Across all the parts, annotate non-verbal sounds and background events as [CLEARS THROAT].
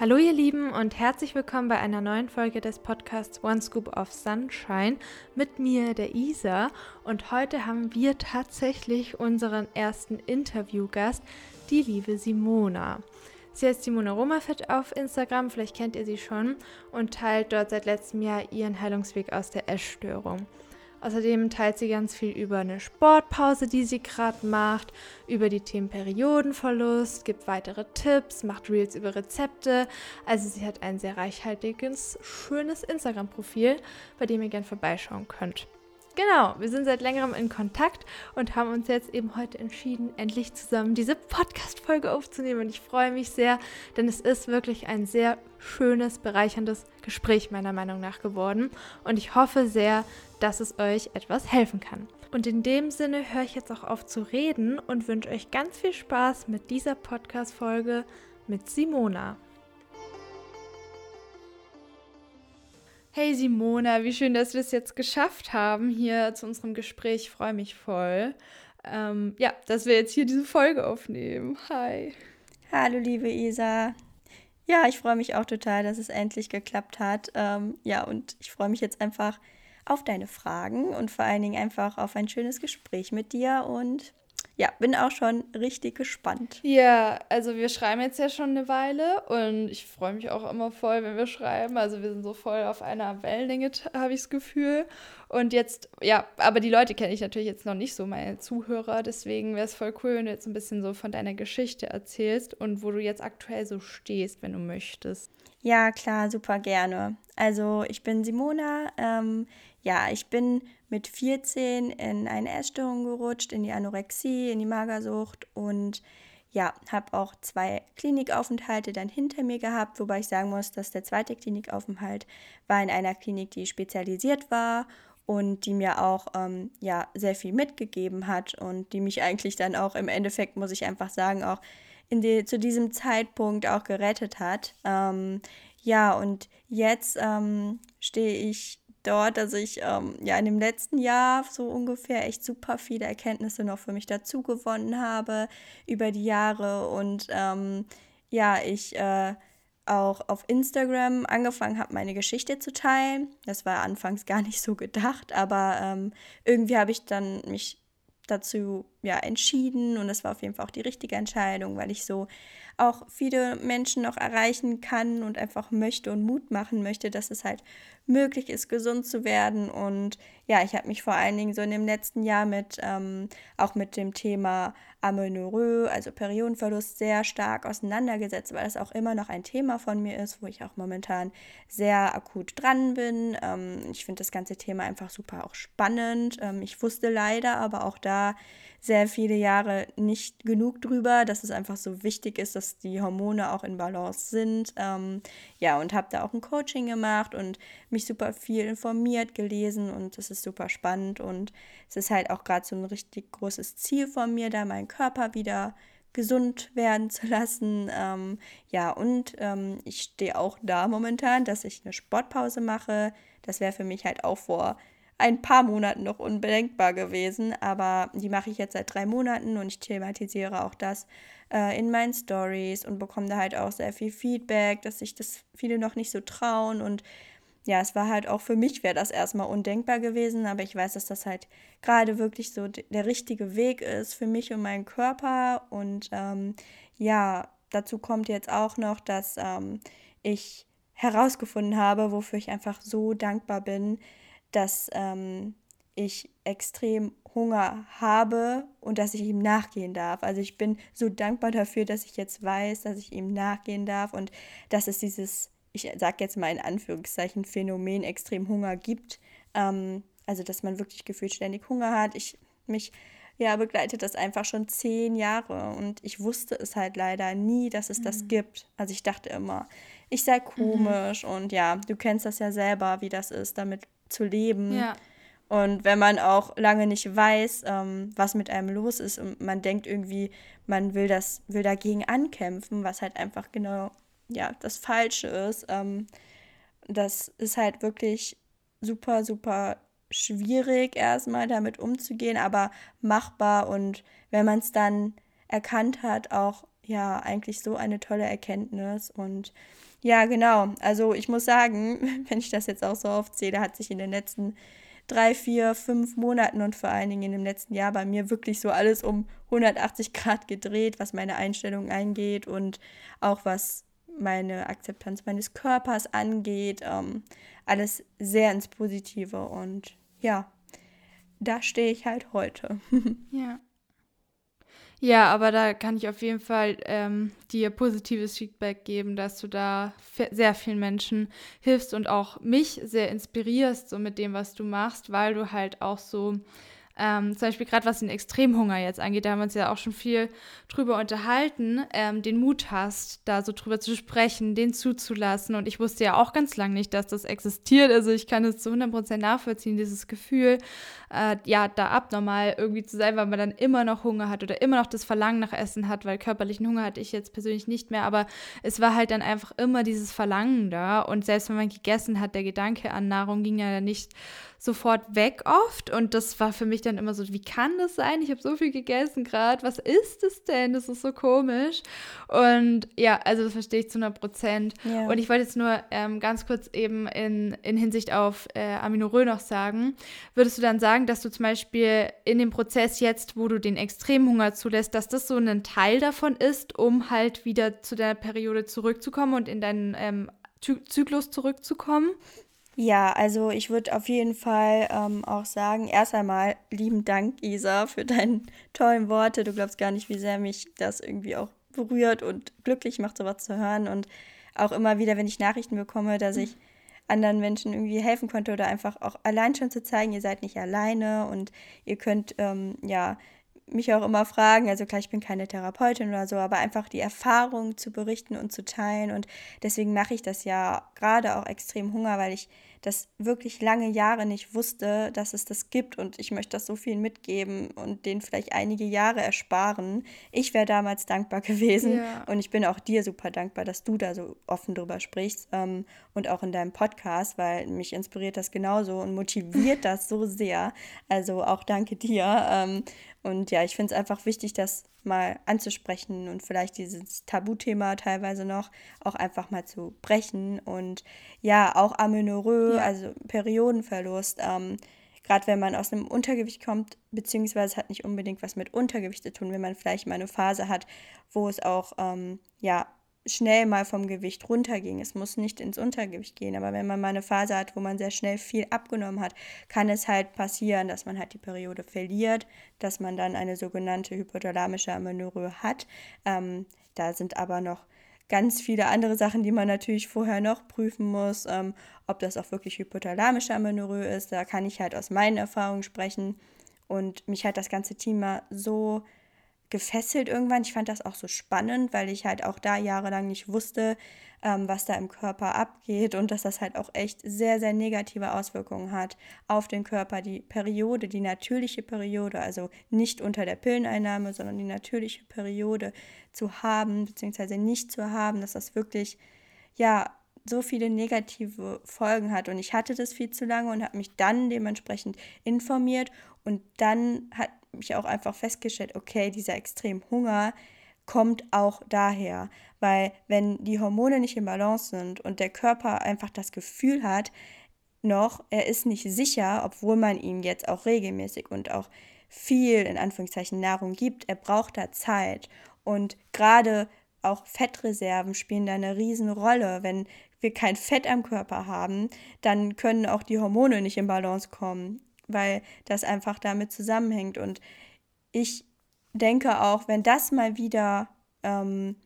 Hallo ihr Lieben und herzlich willkommen bei einer neuen Folge des Podcasts One Scoop of Sunshine mit mir, der Isa. Und heute haben wir tatsächlich unseren ersten Interviewgast, die liebe Simona. Sie heißt Simona Romafit auf Instagram, vielleicht kennt ihr sie schon, und teilt dort seit letztem Jahr ihren Heilungsweg aus der Essstörung. Außerdem teilt sie ganz viel über eine Sportpause, die sie gerade macht, über die Themen Periodenverlust, gibt weitere Tipps, macht Reels über Rezepte. Also sie hat ein sehr reichhaltiges, schönes Instagram-Profil, bei dem ihr gern vorbeischauen könnt. Genau, wir sind seit längerem in Kontakt und haben uns jetzt eben heute entschieden, endlich zusammen diese Podcast-Folge aufzunehmen. Und ich freue mich sehr, denn es ist wirklich ein sehr schönes, bereicherndes Gespräch meiner Meinung nach geworden. Und ich hoffe sehr, dass es euch etwas helfen kann. Und in dem Sinne höre ich jetzt auch auf zu reden und wünsche euch ganz viel Spaß mit dieser Podcast-Folge mit Simona. Hey Simona, wie schön, dass wir es jetzt geschafft haben hier zu unserem Gespräch. Ich freue mich voll. Ähm, ja, dass wir jetzt hier diese Folge aufnehmen. Hi. Hallo, liebe Isa. Ja, ich freue mich auch total, dass es endlich geklappt hat. Ähm, ja, und ich freue mich jetzt einfach auf deine Fragen und vor allen Dingen einfach auf ein schönes Gespräch mit dir und ja, bin auch schon richtig gespannt. Ja, also wir schreiben jetzt ja schon eine Weile und ich freue mich auch immer voll, wenn wir schreiben. Also wir sind so voll auf einer Wellenlänge, habe ich das Gefühl. Und jetzt, ja, aber die Leute kenne ich natürlich jetzt noch nicht so, meine Zuhörer. Deswegen wäre es voll cool, wenn du jetzt ein bisschen so von deiner Geschichte erzählst und wo du jetzt aktuell so stehst, wenn du möchtest. Ja, klar, super gerne. Also ich bin Simona. Ähm, ja, ich bin mit 14 in eine Essstörung gerutscht, in die Anorexie, in die Magersucht und ja, habe auch zwei Klinikaufenthalte dann hinter mir gehabt, wobei ich sagen muss, dass der zweite Klinikaufenthalt war in einer Klinik, die spezialisiert war und die mir auch ähm, ja, sehr viel mitgegeben hat und die mich eigentlich dann auch im Endeffekt, muss ich einfach sagen, auch in die, zu diesem Zeitpunkt auch gerettet hat. Ähm, ja, und jetzt ähm, stehe ich dort, dass ich ähm, ja in dem letzten Jahr so ungefähr echt super viele Erkenntnisse noch für mich dazu gewonnen habe über die Jahre und ähm, ja, ich äh, auch auf Instagram angefangen habe, meine Geschichte zu teilen. Das war anfangs [LAUGHS] gar nicht so gedacht, aber ähm, irgendwie habe ich dann mich dazu ja entschieden und das war auf jeden Fall auch die richtige Entscheidung, weil ich so auch viele Menschen noch erreichen kann und einfach möchte und Mut machen möchte, dass es halt möglich ist, gesund zu werden. Und ja, ich habe mich vor allen Dingen so in dem letzten Jahr mit ähm, auch mit dem Thema Amenorrhoe, also Periodenverlust, sehr stark auseinandergesetzt, weil das auch immer noch ein Thema von mir ist, wo ich auch momentan sehr akut dran bin. Ähm, ich finde das ganze Thema einfach super auch spannend. Ähm, ich wusste leider aber auch da sehr viele Jahre nicht genug drüber, dass es einfach so wichtig ist, dass die Hormone auch in Balance sind. Ähm, ja, und habe da auch ein Coaching gemacht und mich super viel informiert, gelesen und das ist super spannend und es ist halt auch gerade so ein richtig großes Ziel von mir, da meinen Körper wieder gesund werden zu lassen. Ähm, ja, und ähm, ich stehe auch da momentan, dass ich eine Sportpause mache. Das wäre für mich halt auch vor ein paar Monaten noch unbedenkbar gewesen, aber die mache ich jetzt seit drei Monaten und ich thematisiere auch das äh, in meinen Stories und bekomme da halt auch sehr viel Feedback, dass sich das viele noch nicht so trauen und ja, es war halt auch für mich wäre das erstmal undenkbar gewesen, aber ich weiß, dass das halt gerade wirklich so der richtige Weg ist für mich und meinen Körper und ähm, ja, dazu kommt jetzt auch noch, dass ähm, ich herausgefunden habe, wofür ich einfach so dankbar bin, dass ähm, ich extrem Hunger habe und dass ich ihm nachgehen darf. Also ich bin so dankbar dafür, dass ich jetzt weiß, dass ich ihm nachgehen darf und dass es dieses, ich sage jetzt mal in Anführungszeichen, Phänomen extrem Hunger gibt. Ähm, also dass man wirklich gefühlt ständig Hunger hat. Ich mich ja begleitet das einfach schon zehn Jahre und ich wusste es halt leider nie, dass es mhm. das gibt. Also ich dachte immer, ich sei mhm. komisch mhm. und ja, du kennst das ja selber, wie das ist, damit zu leben. Ja. Und wenn man auch lange nicht weiß, ähm, was mit einem los ist und man denkt irgendwie, man will das, will dagegen ankämpfen, was halt einfach genau ja das Falsche ist, ähm, das ist halt wirklich super, super schwierig erstmal damit umzugehen, aber machbar und wenn man es dann erkannt hat, auch ja eigentlich so eine tolle Erkenntnis und Ja, genau. Also ich muss sagen, [LAUGHS] wenn ich das jetzt auch so aufzähle, hat sich in den letzten drei, vier, fünf Monaten und vor allen Dingen in dem letzten Jahr bei mir wirklich so alles um 180 Grad gedreht, was meine Einstellung eingeht und auch was meine Akzeptanz meines Körpers angeht. Ähm, alles sehr ins Positive und ja, da stehe ich halt heute. [LAUGHS] ja. Ja, aber da kann ich auf jeden Fall ähm, dir positives Feedback geben, dass du da sehr vielen Menschen hilfst und auch mich sehr inspirierst, so mit dem, was du machst, weil du halt auch so ähm, zum Beispiel gerade was den Extremhunger jetzt angeht, da haben wir uns ja auch schon viel drüber unterhalten, ähm, den Mut hast, da so drüber zu sprechen, den zuzulassen. Und ich wusste ja auch ganz lange nicht, dass das existiert. Also ich kann es zu 100% nachvollziehen, dieses Gefühl, äh, ja, da abnormal irgendwie zu sein, weil man dann immer noch Hunger hat oder immer noch das Verlangen nach Essen hat, weil körperlichen Hunger hatte ich jetzt persönlich nicht mehr. Aber es war halt dann einfach immer dieses Verlangen da. Und selbst wenn man gegessen hat, der Gedanke an Nahrung ging ja dann nicht sofort weg oft. Und das war für mich dann immer so, wie kann das sein? Ich habe so viel gegessen gerade. Was ist es denn? Das ist so komisch. Und ja, also das verstehe ich zu 100 Prozent. Ja. Und ich wollte jetzt nur ähm, ganz kurz eben in, in Hinsicht auf äh, Aminorö noch sagen. Würdest du dann sagen, dass du zum Beispiel in dem Prozess jetzt, wo du den Extremhunger zulässt, dass das so ein Teil davon ist, um halt wieder zu deiner Periode zurückzukommen und in deinen ähm, Zyklus zurückzukommen? Ja, also ich würde auf jeden Fall ähm, auch sagen, erst einmal lieben Dank, Isa, für deine tollen Worte. Du glaubst gar nicht, wie sehr mich das irgendwie auch berührt und glücklich macht, sowas zu hören. Und auch immer wieder, wenn ich Nachrichten bekomme, dass ich anderen Menschen irgendwie helfen konnte oder einfach auch allein schon zu zeigen, ihr seid nicht alleine und ihr könnt ähm, ja mich auch immer fragen, also klar, ich bin keine Therapeutin oder so, aber einfach die Erfahrung zu berichten und zu teilen und deswegen mache ich das ja gerade auch extrem Hunger, weil ich das wirklich lange Jahre nicht wusste, dass es das gibt und ich möchte das so vielen mitgeben und denen vielleicht einige Jahre ersparen. Ich wäre damals dankbar [LAUGHS] gewesen ja. und ich bin auch dir super dankbar, dass du da so offen drüber sprichst ähm, und auch in deinem Podcast, weil mich inspiriert das genauso und motiviert [LAUGHS] das so sehr. Also auch danke dir. Ähm, und ja, ich finde es einfach wichtig, das mal anzusprechen und vielleicht dieses Tabuthema teilweise noch auch einfach mal zu brechen. Und ja, auch Amenorrhoe, ja. also Periodenverlust, ähm, gerade wenn man aus einem Untergewicht kommt, beziehungsweise hat nicht unbedingt was mit Untergewicht zu tun, wenn man vielleicht mal eine Phase hat, wo es auch ähm, ja schnell mal vom Gewicht runterging. Es muss nicht ins Untergewicht gehen, aber wenn man mal eine Phase hat, wo man sehr schnell viel abgenommen hat, kann es halt passieren, dass man halt die Periode verliert, dass man dann eine sogenannte hypothalamische Amenorrhoe hat. Ähm, da sind aber noch ganz viele andere Sachen, die man natürlich vorher noch prüfen muss, ähm, ob das auch wirklich hypothalamische Amenorrhoe ist. Da kann ich halt aus meinen Erfahrungen sprechen und mich hat das ganze Thema so gefesselt irgendwann. Ich fand das auch so spannend, weil ich halt auch da jahrelang nicht wusste, ähm, was da im Körper abgeht und dass das halt auch echt sehr, sehr negative Auswirkungen hat auf den Körper. Die Periode, die natürliche Periode, also nicht unter der Pilleneinnahme, sondern die natürliche Periode zu haben, beziehungsweise nicht zu haben, dass das wirklich, ja, so viele negative Folgen hat. Und ich hatte das viel zu lange und habe mich dann dementsprechend informiert. Und dann hat ich auch einfach festgestellt, okay, dieser extrem Hunger kommt auch daher, weil wenn die Hormone nicht in Balance sind und der Körper einfach das Gefühl hat, noch, er ist nicht sicher, obwohl man ihm jetzt auch regelmäßig und auch viel in Anführungszeichen Nahrung gibt, er braucht da Zeit. Und gerade auch Fettreserven spielen da eine Riesenrolle. Wenn wir kein Fett am Körper haben, dann können auch die Hormone nicht in Balance kommen weil das einfach damit zusammenhängt. Und ich denke auch, wenn das mal wieder ähm,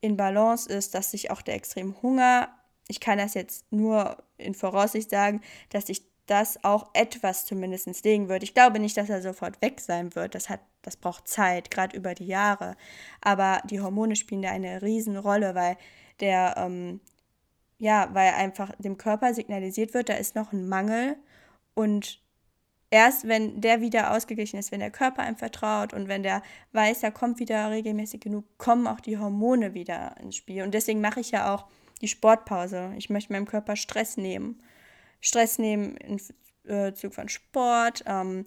in Balance ist, dass sich auch der extreme Hunger, ich kann das jetzt nur in Voraussicht sagen, dass sich das auch etwas zumindest legen wird. Ich glaube nicht, dass er sofort weg sein wird. Das, hat, das braucht Zeit, gerade über die Jahre. Aber die Hormone spielen da eine Riesenrolle, weil der, ähm, ja, weil einfach dem Körper signalisiert wird, da ist noch ein Mangel und erst wenn der wieder ausgeglichen ist, wenn der Körper einem vertraut und wenn der weiß, da kommt wieder regelmäßig genug, kommen auch die Hormone wieder ins Spiel. Und deswegen mache ich ja auch die Sportpause. Ich möchte meinem Körper Stress nehmen. Stress nehmen im äh, Zug von Sport. Ähm,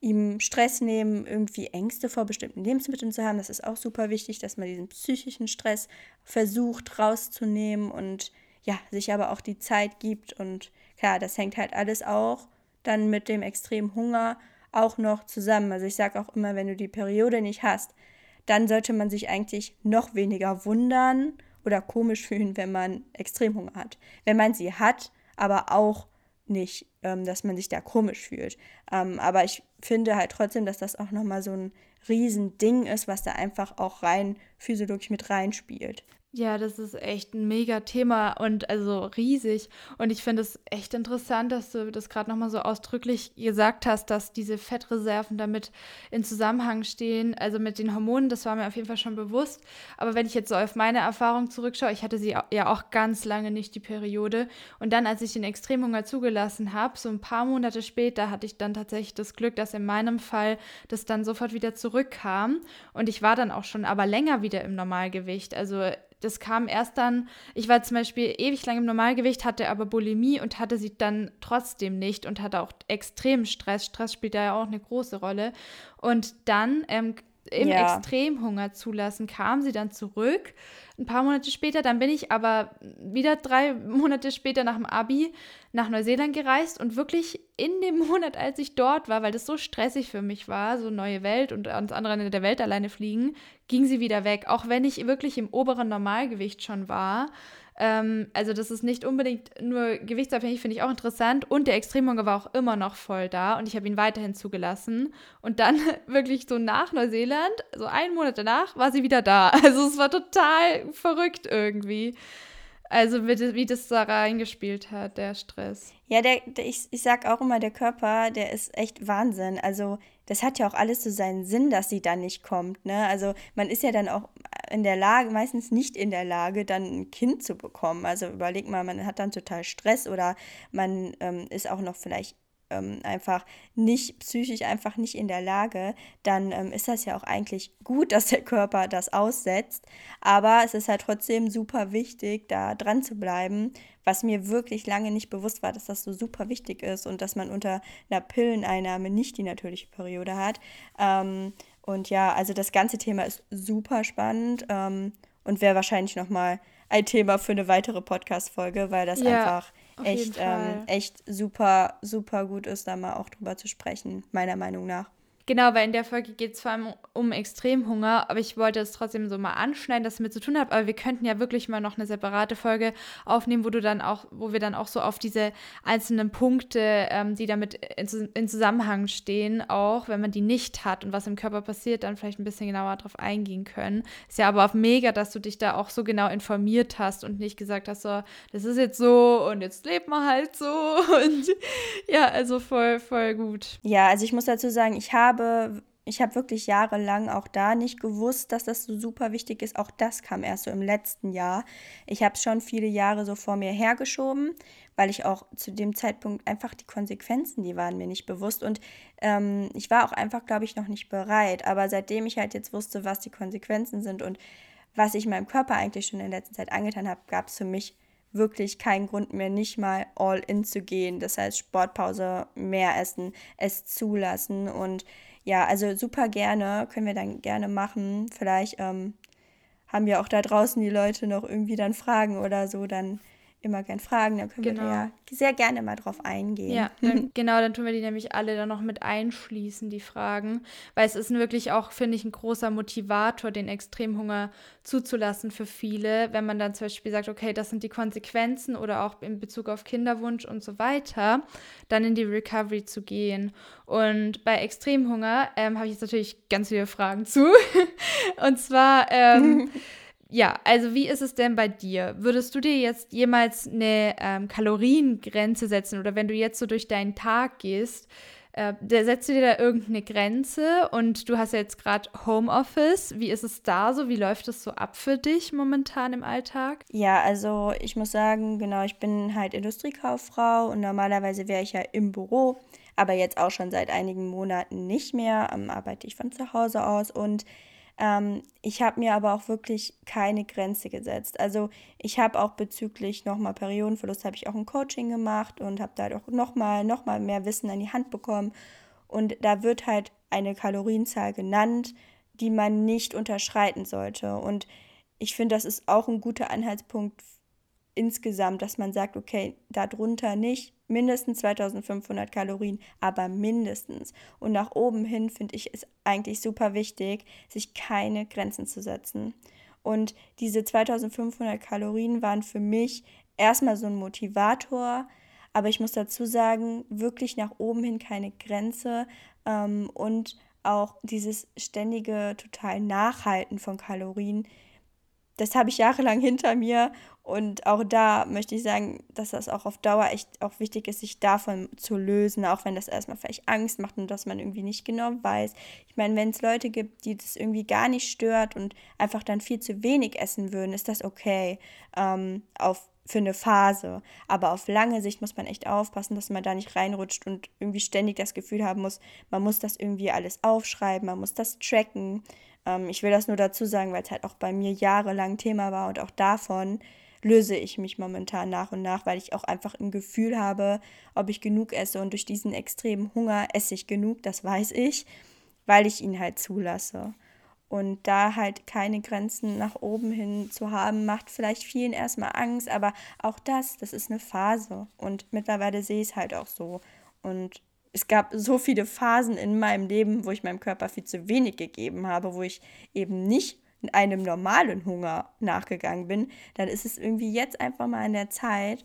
ihm Stress nehmen, irgendwie Ängste vor bestimmten Lebensmitteln zu haben. Das ist auch super wichtig, dass man diesen psychischen Stress versucht rauszunehmen und ja, sich aber auch die Zeit gibt. Und klar, das hängt halt alles auch dann mit dem extremen Hunger auch noch zusammen. Also ich sage auch immer, wenn du die Periode nicht hast, dann sollte man sich eigentlich noch weniger wundern oder komisch [LAUGHS] fühlen, wenn man Extremhunger hat. Wenn man sie hat, aber auch nicht, ähm, dass man sich da komisch fühlt. Ähm, aber ich finde halt trotzdem, dass das auch nochmal so ein Riesending ist, was da einfach auch rein physiologisch mit reinspielt. Ja, das ist echt ein mega Thema und also riesig. Und ich finde es echt interessant, dass du das gerade nochmal so ausdrücklich gesagt hast, dass diese Fettreserven damit in Zusammenhang stehen. Also mit den Hormonen, das war mir auf jeden Fall schon bewusst. Aber wenn ich jetzt so auf meine Erfahrung zurückschaue, ich hatte sie ja auch ganz lange nicht, die Periode. Und dann, als ich den Extremhunger zugelassen habe, so ein paar Monate später, hatte ich dann tatsächlich das Glück, dass in meinem Fall das dann sofort wieder zurückkam. Und ich war dann auch schon aber länger wieder im Normalgewicht. Also das kam erst dann, ich war zum Beispiel ewig lang im Normalgewicht, hatte aber Bulimie und hatte sie dann trotzdem nicht und hatte auch extremen Stress. Stress spielt da ja auch eine große Rolle. Und dann ähm, im ja. Extremhunger zulassen, kam sie dann zurück. Ein paar Monate später, dann bin ich aber wieder drei [LAUGHS] Monate später nach dem Abi nach Neuseeland gereist und wirklich in dem Monat, als ich dort war, weil das so stressig für mich war, so neue Welt und ans andere Ende der Welt alleine fliegen, ging sie wieder weg. Auch wenn ich wirklich im oberen Normalgewicht schon war. Ähm, also das ist nicht unbedingt nur gewichtsabhängig, finde ich auch interessant. Und der Extremhunger war auch immer noch voll da und ich habe ihn weiterhin zugelassen. Und dann [LAUGHS] wirklich so nach Neuseeland, so einen Monat danach, war sie wieder da. [LAUGHS] Also es war total verrückt irgendwie. Also wie, das da reingespielt hat, der Stress. Ja, der, der, ich, ich sag auch immer, der Körper, der ist echt Wahnsinn. Also das hat ja auch alles so seinen Sinn, dass sie dann nicht kommt. Ne? Also man ist ja dann auch in der Lage, meistens nicht in der Lage, dann ein Kind zu bekommen. Also überleg mal, man hat dann total Stress oder man ähm, ist auch noch vielleicht ähm, einfach nicht psychisch einfach nicht in der Lage, dann ähm, ist das ja auch eigentlich gut, [LAUGHS] dass der Körper das aussetzt. Aber es ist halt trotzdem super wichtig, da dran zu bleiben, was mir wirklich lange nicht bewusst war, dass das so super wichtig ist und dass man unter einer Pilleneinnahme nicht die natürliche Periode hat. Ähm, und ja, also das ganze Thema ist super spannend ähm, und wäre wahrscheinlich nochmal ein Thema für eine weitere Podcast-Folge, weil das ja. einfach echt, ähm, echt super, super gut ist, da mal auch drüber zu sprechen, meiner Meinung nach. Genau, weil in der Folge geht es vor allem um Extremhunger, aber ich wollte es trotzdem so mal anschneiden, dass es mit zu tun hat. Aber wir könnten ja wirklich mal noch eine separate Folge aufnehmen, wo du dann auch, wo wir dann auch so auf diese einzelnen Punkte, ähm, die damit in, in, Zusammenhang stehen, auch wenn man die nicht hat und was im Körper passiert, dann vielleicht ein bisschen genauer drauf eingehen können. Ist ja aber auch mega, dass du dich da auch so genau informiert hast und nicht gesagt hast, so, das ist jetzt so und jetzt lebt man halt so. [LAUGHS] Und ja, also voll, voll gut. Ja, also ich muss dazu sagen, ich habe habe, ich habe wirklich jahrelang auch da nicht gewusst, dass das so super wichtig ist. Auch das kam erst so im letzten Jahr. Ich habe es schon viele Jahre so vor mir hergeschoben, weil ich auch zu dem Zeitpunkt einfach die Konsequenzen, die waren mir nicht bewusst. Und ähm, ich war auch einfach, glaube ich, noch nicht bereit. Aber seitdem ich halt jetzt wusste, was die Konsequenzen sind und was ich meinem Körper eigentlich schon in der letzten Zeit angetan habe, gab es für mich wirklich keinen Grund mehr, nicht mal all in zu gehen. Das heißt, Sportpause, mehr essen, es zulassen. Und ja, also super gerne, können wir dann gerne machen. Vielleicht ähm, haben ja auch da draußen die Leute noch irgendwie dann Fragen oder so, dann immer gern fragen, dann können genau. wir ja sehr gerne mal drauf eingehen. Ja, dann, [LAUGHS] genau, dann tun wir die nämlich alle dann noch mit einschließen, die Fragen, weil es ist wirklich auch, finde ich, ein großer Motivator, den Extremhunger zuzulassen für viele, wenn man dann zum Beispiel sagt, okay, das sind die Konsequenzen oder auch in Bezug auf Kinderwunsch und so weiter, dann in die Recovery zu gehen. Und bei Extremhunger ähm, habe ich jetzt natürlich ganz viele Fragen zu. [LAUGHS] und zwar ähm, [LAUGHS] Ja, also wie ist es denn bei dir? Würdest du dir jetzt jemals eine ähm, Kaloriengrenze setzen oder wenn du jetzt so durch deinen Tag gehst, äh, setzt du dir da irgendeine Grenze und du hast ja jetzt gerade Homeoffice. Wie ist es da so? Wie läuft es so ab für dich momentan im Alltag? Ja, also ich muss sagen, genau, ich bin halt Industriekauffrau und normalerweise wäre ich ja im Büro, aber jetzt auch schon seit einigen Monaten nicht mehr. Ähm, arbeite ich von zu Hause aus und ähm, ich habe mir aber auch wirklich keine Grenze gesetzt. Also ich habe auch bezüglich nochmal Periodenverlust, habe ich auch ein Coaching gemacht und habe da auch nochmal noch mal mehr Wissen an die Hand bekommen. Und da wird halt eine Kalorienzahl genannt, die man nicht unterschreiten sollte. Und ich finde, das ist auch ein guter Anhaltspunkt insgesamt, dass man sagt, okay, darunter nicht mindestens 2500 Kalorien, aber mindestens. Und nach oben hin finde ich es eigentlich super wichtig, sich keine Grenzen zu setzen. Und diese 2500 Kalorien waren für mich erstmal so ein Motivator, aber ich muss dazu sagen, wirklich nach oben hin keine Grenze ähm, und auch dieses ständige total Nachhalten von Kalorien, das habe ich jahrelang hinter mir und auch da möchte ich sagen, dass das auch auf Dauer echt auch wichtig ist, sich davon zu lösen, auch wenn das erstmal vielleicht Angst macht und dass man irgendwie nicht genau weiß. Ich meine, wenn es Leute gibt, die das irgendwie gar nicht stört und einfach dann viel zu wenig essen würden, ist das okay ähm, auf, für eine Phase. Aber auf lange Sicht muss man echt aufpassen, dass man da nicht reinrutscht und irgendwie ständig das Gefühl haben muss, man muss das irgendwie alles aufschreiben, man muss das tracken. Ähm, ich will das nur dazu sagen, weil es halt auch bei mir jahrelang Thema war und auch davon löse ich mich momentan nach und nach, weil ich auch einfach ein Gefühl habe, ob ich genug esse. Und durch diesen extremen Hunger esse ich genug, das weiß ich, weil ich ihn halt zulasse. Und da halt keine Grenzen nach oben hin zu haben, macht vielleicht vielen erstmal Angst, aber auch das, das ist eine Phase. Und mittlerweile sehe ich es halt auch so. Und es gab so viele Phasen in meinem Leben, wo ich meinem Körper viel zu wenig gegeben habe, wo ich eben nicht einem normalen Hunger nachgegangen bin, dann ist es irgendwie jetzt einfach mal an der Zeit,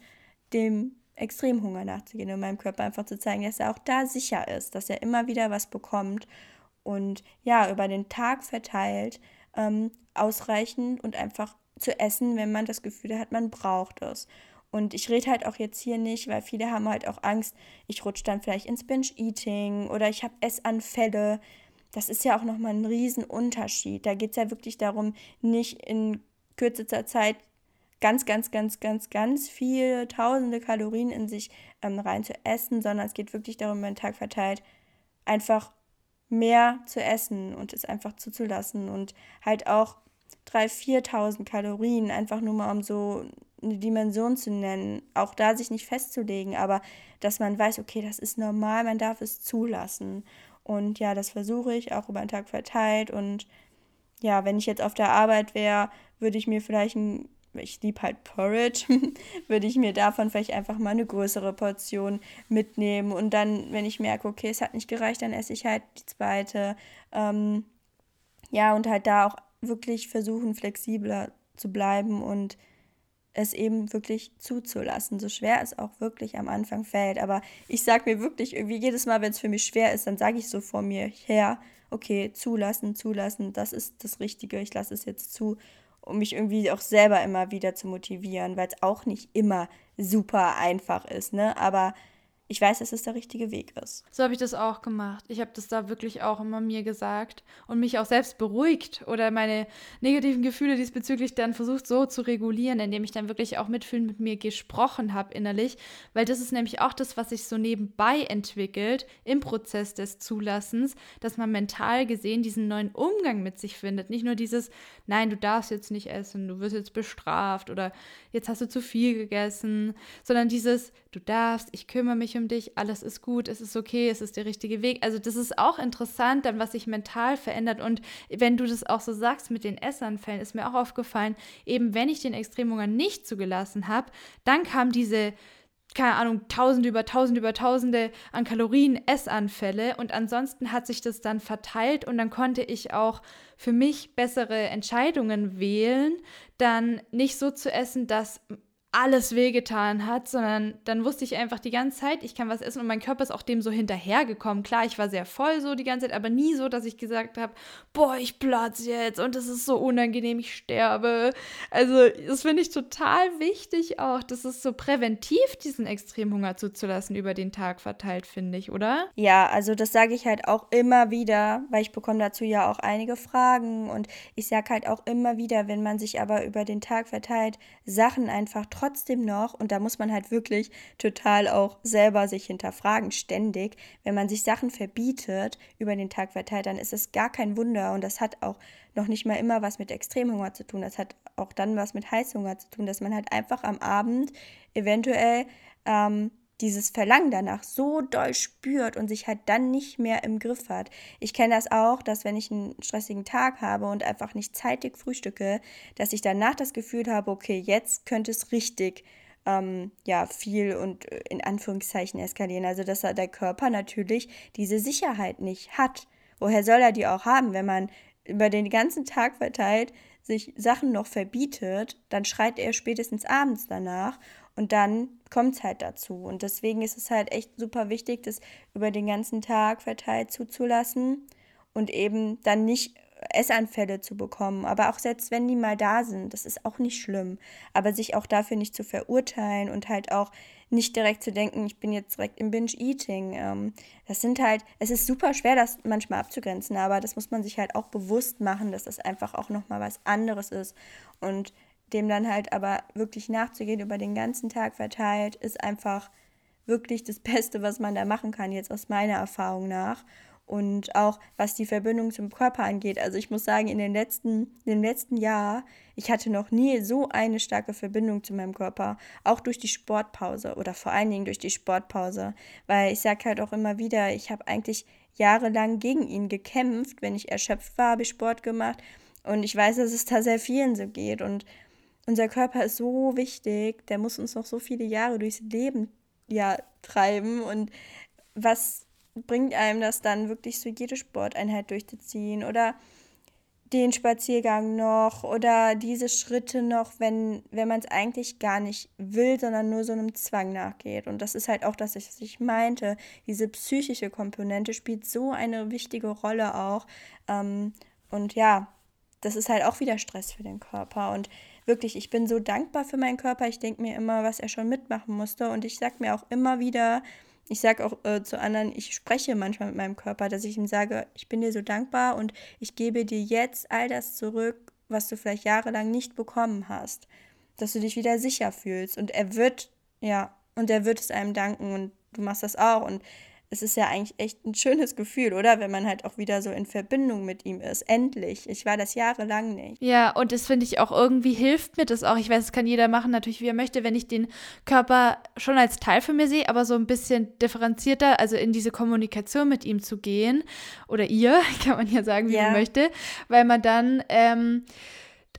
dem Extremhunger nachzugehen und meinem Körper einfach zu zeigen, dass er auch da sicher ist, dass er immer wieder was bekommt und ja, über den Tag verteilt ähm, ausreichend und einfach zu essen, wenn man das Gefühl hat, man braucht es. Und ich rede halt auch jetzt hier nicht, weil viele haben halt auch Angst, ich rutsche dann vielleicht ins Binge-Eating oder ich habe Essanfälle das ist ja auch nochmal ein Riesenunterschied. Da geht es ja wirklich darum, nicht in kürzester Zeit ganz, ganz, ganz, ganz, ganz viele tausende Kalorien in sich ähm, rein zu essen, sondern es geht wirklich darum, über den Tag verteilt, einfach mehr zu essen und es einfach zuzulassen und halt auch 3.000, 4.000 Kalorien, einfach nur mal um so eine Dimension zu nennen, auch da sich nicht festzulegen, aber dass man weiß, okay, das ist normal, man darf es zulassen. Und ja, das versuche ich auch über den Tag verteilt. Und ja, wenn ich jetzt auf der Arbeit wäre, würde ich mir vielleicht ein, ich liebe halt Porridge, [LAUGHS] würde ich mir davon vielleicht einfach mal eine größere Portion mitnehmen. Und dann, wenn ich merke, okay, es hat nicht gereicht, dann esse ich halt die zweite. Ähm, ja, und halt da auch wirklich versuchen, flexibler zu bleiben und es eben wirklich zuzulassen, so schwer es auch wirklich am Anfang fällt. Aber ich sage mir wirklich irgendwie jedes Mal, wenn es für mich schwer ist, dann sage ich so vor mir her, okay, zulassen, zulassen, das ist das Richtige, ich lasse es jetzt zu, um mich irgendwie auch selber immer wieder zu motivieren, weil es auch nicht immer super einfach ist, ne? Aber ich weiß, dass es der richtige Weg ist. So habe ich das auch gemacht. Ich habe das da wirklich auch immer mir gesagt und mich auch selbst beruhigt oder meine negativen Gefühle diesbezüglich dann versucht so zu regulieren, indem ich dann wirklich auch mitfühlend mit mir gesprochen habe innerlich, weil das ist nämlich auch das, was sich so nebenbei entwickelt im Prozess des Zulassens, dass man mental gesehen diesen neuen Umgang mit sich findet. Nicht nur dieses, nein, du darfst jetzt nicht essen, du wirst jetzt bestraft oder jetzt hast du zu viel gegessen, sondern dieses, du darfst, ich kümmere mich um dich, alles ist gut, es ist okay, es ist der richtige Weg. Also das ist auch interessant, dann was sich mental verändert. Und wenn du das auch so sagst mit den Essanfällen, ist mir auch aufgefallen, eben wenn ich den Extremhunger nicht zugelassen habe, dann kam diese keine Ahnung, tausende über tausende über tausende an Kalorien Essanfälle und ansonsten hat sich das dann verteilt und dann konnte ich auch für mich bessere Entscheidungen wählen, dann nicht so zu essen, dass alles wehgetan hat, sondern dann wusste ich einfach die ganze Zeit, ich kann was essen und mein Körper ist auch dem so hinterhergekommen. Klar, ich war sehr voll so die ganze Zeit, aber nie so, dass ich gesagt habe, boah, ich platze jetzt und es ist so unangenehm, ich sterbe. Also das finde ich total wichtig auch, das ist so präventiv, diesen Extremhunger zuzulassen über den Tag verteilt, finde ich, oder? Ja, also das sage ich halt auch immer wieder, weil ich bekomme dazu ja auch einige Fragen und ich sage halt auch immer wieder, wenn man sich aber über den Tag verteilt, Sachen einfach trotzdem noch, und da muss man halt wirklich total auch selber sich hinterfragen, ständig, wenn man sich Sachen verbietet über den Tag verteilt, dann ist es gar kein Wunder und das hat auch noch nicht mal immer was mit Extremhunger zu tun. Das hat auch dann was mit Heißhunger zu tun, dass man halt einfach am Abend eventuell ähm, dieses Verlangen danach so doll spürt und sich halt dann nicht mehr im Griff hat. Ich kenne das auch, dass wenn ich einen stressigen Tag habe und einfach nicht zeitig frühstücke, dass ich danach das Gefühl habe, okay, jetzt könnte es richtig ähm, ja viel und äh, in Anführungszeichen eskalieren. Also dass der Körper natürlich diese Sicherheit nicht hat. Woher soll er die auch haben, wenn man über den ganzen Tag verteilt sich Sachen noch verbietet, dann schreit er spätestens abends danach und dann kommt es halt dazu. Und deswegen ist es halt echt super wichtig, das über den ganzen Tag verteilt zuzulassen und eben dann nicht Essanfälle zu bekommen. Aber auch selbst wenn die mal da sind, das ist auch nicht schlimm. Aber sich auch dafür nicht zu verurteilen und halt auch nicht direkt zu denken, ich bin jetzt direkt im Binge-Eating. Ähm, das sind halt, es ist super schwer, das manchmal abzugrenzen, aber das muss man sich halt auch bewusst machen, dass das einfach auch nochmal was anderes ist. Und dem dann halt aber wirklich nachzugehen, über den ganzen Tag verteilt, ist einfach wirklich das [LAUGHS] Beste, was man da machen kann, jetzt aus meiner Erfahrung nach. Und auch was die Verbindung zum Körper angeht. Also ich muss sagen, in den letzten, in dem letzten Jahr, ich hatte noch nie so eine starke Verbindung zu meinem Körper. Auch durch die Sportpause oder vor allen Dingen durch die Sportpause. Weil ich sage halt auch immer wieder, ich habe eigentlich jahrelang gegen ihn gekämpft. Wenn ich erschöpft war, habe ich Sport gemacht. Und ich weiß, dass es da sehr vielen so geht. Und unser Körper ist so wichtig, der muss uns noch so viele Jahre durchs Leben ja treiben und was bringt einem das dann wirklich so jede Sporteinheit durchzuziehen oder den Spaziergang noch oder diese Schritte noch, wenn, wenn man es eigentlich gar nicht will, sondern nur so einem Zwang nachgeht. Und das ist halt auch das, was ich meinte. Diese psychische Komponente spielt so eine wichtige Rolle auch. Ähm, und ja, das ist halt auch wieder Stress für den Körper. Und wirklich, ich bin so dankbar für meinen Körper. Ich denke mir immer, was er schon mitmachen musste. Und ich sage mir auch immer wieder, ich sage auch äh, zu anderen, ich spreche manchmal mit meinem Körper, dass ich ihm sage, ich bin dir so dankbar und ich gebe dir jetzt all das zurück, was du vielleicht jahrelang nicht bekommen hast. Dass du dich wieder sicher fühlst. Und er wird, ja, und er wird es einem danken und du machst das auch. Und es ist ja eigentlich echt ein schönes Gefühl, oder? Wenn man halt auch wieder so in Verbindung mit ihm ist. Endlich. Ich war das jahrelang nicht. Ja, und das finde ich auch irgendwie hilft mir das auch. Ich weiß, das kann jeder machen, natürlich, wie er möchte, wenn ich den Körper schon als Teil von mir sehe, aber so ein bisschen differenzierter, also in diese Kommunikation mit ihm zu gehen. Oder ihr, [LAUGHS] kann man ja sagen, wie ja. man möchte, weil man dann. Ähm,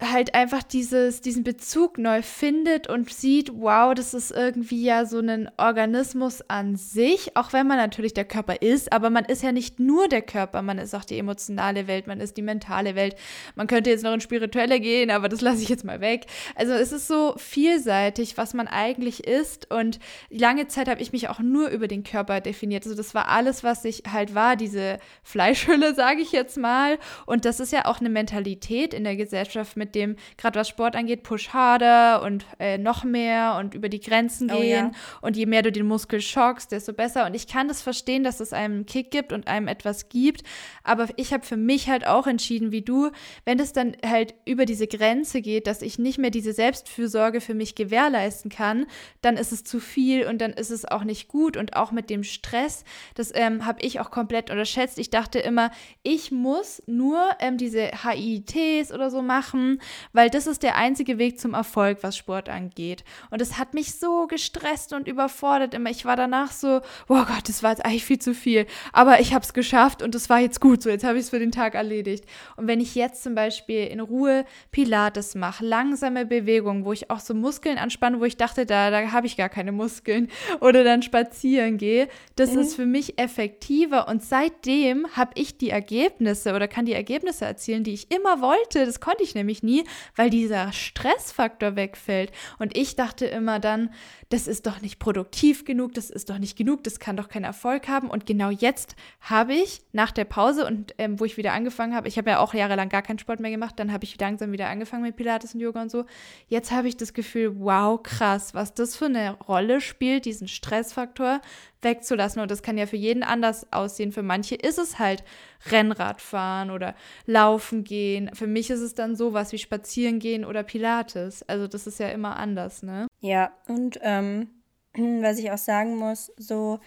halt einfach dieses, diesen Bezug neu findet und sieht, wow, das ist irgendwie ja so ein Organismus an sich, auch wenn man natürlich der Körper ist, aber man ist ja nicht nur der Körper, man ist auch die emotionale Welt, man ist die mentale Welt. Man könnte jetzt noch in spirituelle gehen, aber das lasse ich jetzt mal weg. Also es ist so vielseitig, was man eigentlich ist und lange Zeit habe ich mich auch nur über den Körper definiert. Also das war alles, was ich halt war, diese Fleischhülle, [LAUGHS] sage ich jetzt mal. Und das ist ja auch eine Mentalität in der Gesellschaft mit mit dem, gerade was Sport angeht, push harder und äh, noch mehr und über die Grenzen gehen. Oh, ja. Und je mehr du den Muskel schockst, desto besser. Und ich kann das verstehen, dass es einem einen Kick gibt und einem etwas gibt. Aber ich habe für mich halt auch entschieden, wie du, wenn es dann halt über diese Grenze geht, dass ich nicht mehr diese Selbstfürsorge für mich gewährleisten kann, dann ist es zu viel und dann ist es auch nicht gut. Und auch mit dem Stress, das ähm, habe ich auch komplett unterschätzt. Ich dachte immer, ich muss nur ähm, diese HITs oder so machen weil das ist der einzige Weg zum Erfolg, was Sport angeht. Und es hat mich so gestresst und überfordert immer. Ich war danach so, oh Gott, das war jetzt eigentlich viel zu viel. Aber ich habe es geschafft und es war jetzt gut so. Jetzt habe ich es für den Tag erledigt. Und wenn ich jetzt zum Beispiel in Ruhe Pilates mache, langsame Bewegungen, wo ich auch so Muskeln anspanne, wo ich dachte, da, da habe ich gar keine Muskeln, [LAUGHS] oder dann spazieren gehe, das mhm. ist für mich effektiver. Und seitdem habe ich die Ergebnisse oder kann die Ergebnisse erzielen, die ich immer wollte. Das konnte ich nämlich nie, weil dieser Stressfaktor wegfällt. Und ich dachte immer dann, das ist doch nicht produktiv genug, das ist doch nicht genug, das kann doch keinen Erfolg haben. Und genau jetzt habe ich nach der Pause und ähm, wo ich wieder angefangen habe, ich habe ja auch jahrelang gar keinen Sport mehr gemacht, dann habe ich langsam wieder angefangen mit Pilates und Yoga und so. Jetzt habe ich das Gefühl, wow, krass, was das für eine Rolle spielt, diesen Stressfaktor wegzulassen. Und das kann ja für jeden anders aussehen. Für manche ist es halt Rennradfahren oder Laufen gehen. Für mich ist es dann sowas wie Spazieren gehen oder Pilates. Also das ist ja immer anders, ne? Ja, und ähm, [CLEARS THROAT] was ich auch sagen muss, so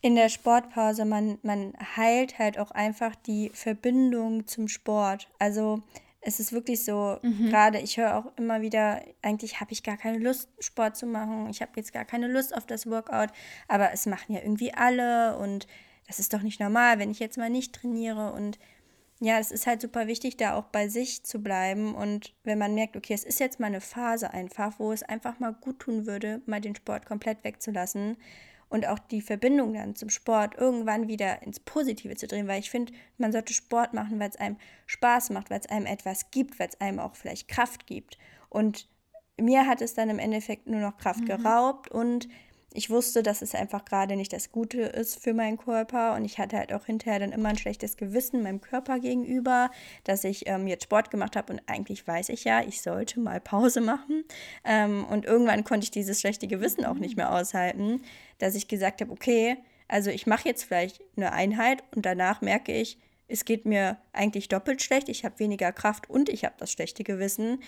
in der Sportpause, man, man heilt halt auch einfach die Verbindung zum Sport. Also es ist wirklich so, mhm. gerade ich höre auch immer wieder, eigentlich habe ich gar keine Lust, Sport zu machen. Ich habe jetzt gar keine Lust auf das Workout, aber es machen ja irgendwie alle und das ist doch nicht normal, wenn ich jetzt mal nicht trainiere. Und ja, es ist halt super wichtig, da auch bei sich zu bleiben. Und wenn man merkt, okay, es ist jetzt mal eine Phase einfach, wo es einfach mal gut tun würde, mal den Sport komplett wegzulassen und auch die Verbindung dann zum Sport irgendwann wieder ins Positive zu drehen, weil ich finde, man sollte Sport machen, weil es einem Spaß macht, weil es einem etwas gibt, weil es einem auch vielleicht Kraft gibt. Und mir hat es dann im Endeffekt nur noch Kraft mhm. geraubt und ich wusste, dass es einfach gerade nicht das Gute ist für meinen Körper und ich hatte halt auch hinterher dann immer ein schlechtes Gewissen meinem Körper gegenüber, dass ich ähm, jetzt Sport gemacht habe und eigentlich weiß ich ja, ich sollte mal Pause machen ähm, und irgendwann konnte ich dieses schlechte Gewissen auch nicht mehr aushalten, dass ich gesagt habe, okay, also ich mache jetzt vielleicht eine Einheit und danach merke ich, es geht mir eigentlich doppelt schlecht, ich habe weniger Kraft und ich habe das schlechte Gewissen,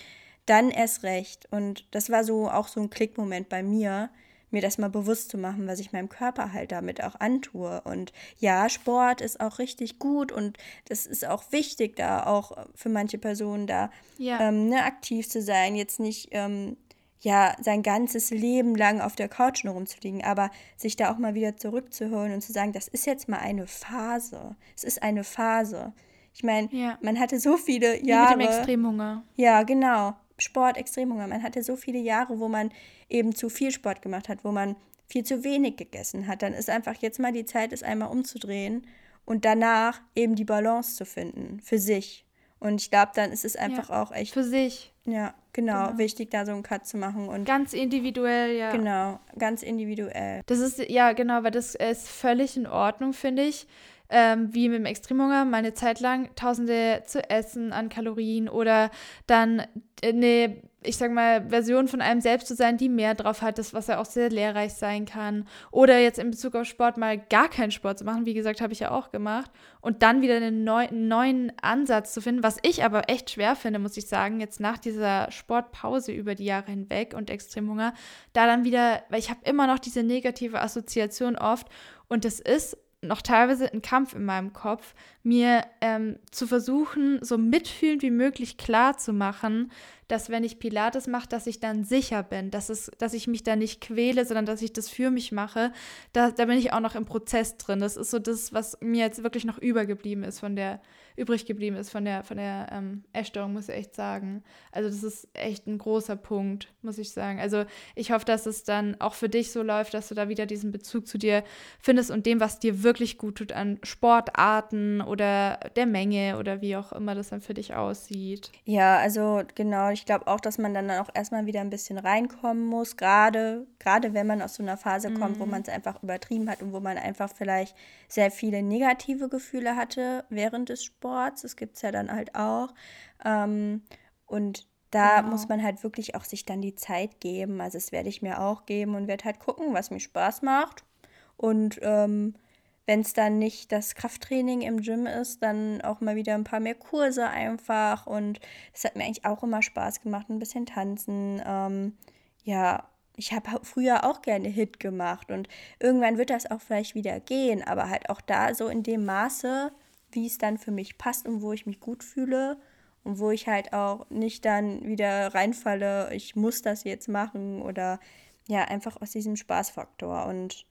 dann erst recht. Und das war so auch so ein Klickmoment bei mir, mir das mal bewusst zu machen, was ich meinem Körper halt damit auch antue. Und ja, Sport ist auch richtig gut und das ist auch wichtig, da auch für manche Personen da ja. ähm, ne, aktiv zu sein, jetzt nicht ähm, ja sein ganzes Leben lang auf der Couch nur rumzuliegen, aber sich da auch mal wieder zurückzuholen und zu sagen, das ist jetzt mal eine Phase. Es ist eine Phase. Ich meine, ja. man hatte so viele Jahre. Wie mit dem Extremhunger. Ja, genau. Sport, Extremhunger. Man hatte so viele Jahre, wo man eben zu viel Sport gemacht hat, wo man viel zu wenig gegessen hat, dann ist einfach jetzt mal die Zeit, es einmal umzudrehen und danach eben die Balance zu finden für sich. Und ich glaube, dann ist es einfach ja, auch echt. Für sich. Ja, genau, genau, Wichtig, da so einen Cut zu machen. Und ganz individuell, ja. Genau, ganz individuell. Das ist, ja, genau, weil das ist völlig in Ordnung, finde ich. Ähm, wie mit dem Extremhunger, meine Zeit lang Tausende zu essen an Kalorien oder dann eine ich sag mal, Version von einem selbst zu sein, die mehr drauf hat, das, was ja auch sehr lehrreich sein kann. Oder jetzt in Bezug auf Sport mal gar keinen Sport zu machen, wie gesagt, habe ich ja auch gemacht. Und dann wieder einen neu, neuen Ansatz zu finden, was ich aber echt schwer finde, muss ich sagen, jetzt nach dieser Sportpause über die Jahre hinweg und Extremhunger, da dann wieder, weil ich habe immer noch diese negative Assoziation oft und das ist noch teilweise ein Kampf in meinem Kopf, mir ähm, zu versuchen, so mitfühlend wie möglich klar zu machen, dass wenn ich Pilates mache, dass ich dann sicher bin, dass, es, dass ich mich da nicht quäle, sondern dass ich das für mich mache. Da, da bin ich auch noch im Prozess drin. Das ist so das, was mir jetzt wirklich noch übergeblieben ist von der übrig geblieben ist von der, von der ähm, Essstörung, muss ich echt sagen. Also das ist echt ein großer Punkt, muss ich sagen. Also ich hoffe, dass es dann auch für dich so läuft, dass du da wieder diesen Bezug zu dir findest und dem, was dir wirklich gut tut an Sportarten oder der Menge oder wie auch immer das dann für dich aussieht. Ja, also genau, ich glaube auch, dass man dann auch erstmal wieder ein bisschen reinkommen muss, gerade gerade wenn man aus so einer Phase kommt, mhm. wo man es einfach übertrieben hat und wo man einfach vielleicht sehr viele negative Gefühle hatte während des Sports. Das gibt es ja dann halt auch. Ähm, und da genau. muss man halt wirklich auch sich dann die Zeit geben. Also das werde ich mir auch geben und werde halt gucken, was mir Spaß macht. Und ähm, wenn es dann nicht das Krafttraining im Gym ist, dann auch mal wieder ein paar mehr Kurse einfach. Und es hat mir eigentlich auch immer Spaß gemacht, ein bisschen tanzen. Ähm, ja, ich habe früher auch gerne Hit gemacht und irgendwann wird das auch vielleicht wieder gehen, aber halt auch da so in dem Maße, wie es dann für mich passt und wo ich mich gut fühle und wo ich halt auch nicht dann wieder reinfalle, ich muss das jetzt machen oder ja, einfach aus diesem Spaßfaktor. Und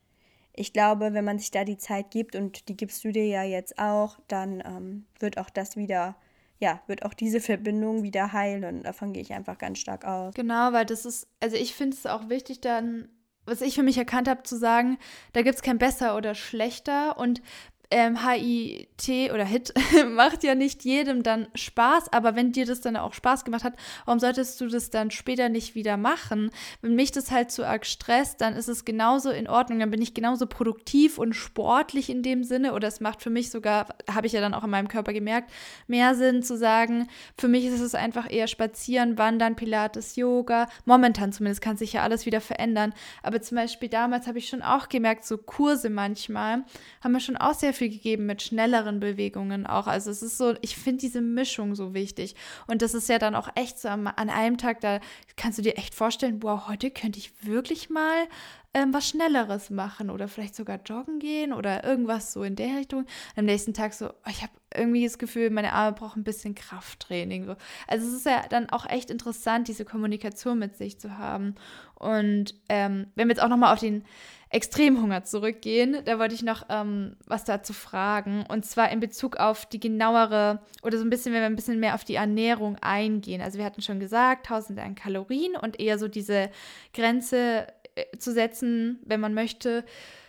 ich glaube, wenn man sich da die Zeit gibt und die gibst du dir ja jetzt auch, dann ähm, wird auch das wieder ja, wird auch diese Verbindung wieder heilen. Davon gehe ich einfach ganz stark aus. Genau, weil das ist, also ich finde es auch wichtig, dann, was ich für mich erkannt habe, zu sagen, da gibt es kein besser oder schlechter. Und ähm, HIT oder HIT [LAUGHS] macht ja nicht jedem dann Spaß, aber wenn dir das dann auch Spaß gemacht hat, warum solltest du das dann später nicht wieder machen? Wenn mich das halt zu arg stresst, dann ist es genauso in Ordnung, dann bin ich genauso produktiv und sportlich in dem Sinne. Oder es macht für mich sogar, habe ich ja dann auch in meinem Körper gemerkt, mehr Sinn zu sagen, für mich ist es einfach eher spazieren, wandern, Pilates, Yoga, momentan zumindest kann sich ja alles wieder verändern, aber zum Beispiel damals habe ich schon auch gemerkt, so Kurse manchmal haben mir schon auch sehr viel gegeben mit schnelleren Bewegungen auch. Also es ist so, ich finde diese Mischung so wichtig. Und das ist ja dann auch echt so an einem Tag, da kannst du dir echt vorstellen, wow, heute könnte ich wirklich mal ähm, was Schnelleres machen oder vielleicht sogar joggen gehen oder irgendwas so in der Richtung. Am nächsten Tag so, oh, ich habe irgendwie das Gefühl, meine Arme brauchen ein bisschen Krafttraining. So. Also es ist ja dann auch echt interessant, diese Kommunikation mit sich zu haben. Und ähm, wenn wir jetzt auch nochmal auf den Extremhunger zurückgehen, da wollte ich noch ähm, was dazu fragen. Und zwar in Bezug auf die genauere oder so ein bisschen, wenn wir ein bisschen mehr auf die Ernährung eingehen. Also wir hatten schon gesagt, tausende an Kalorien und eher so diese Grenze äh, zu setzen, wenn man möchte,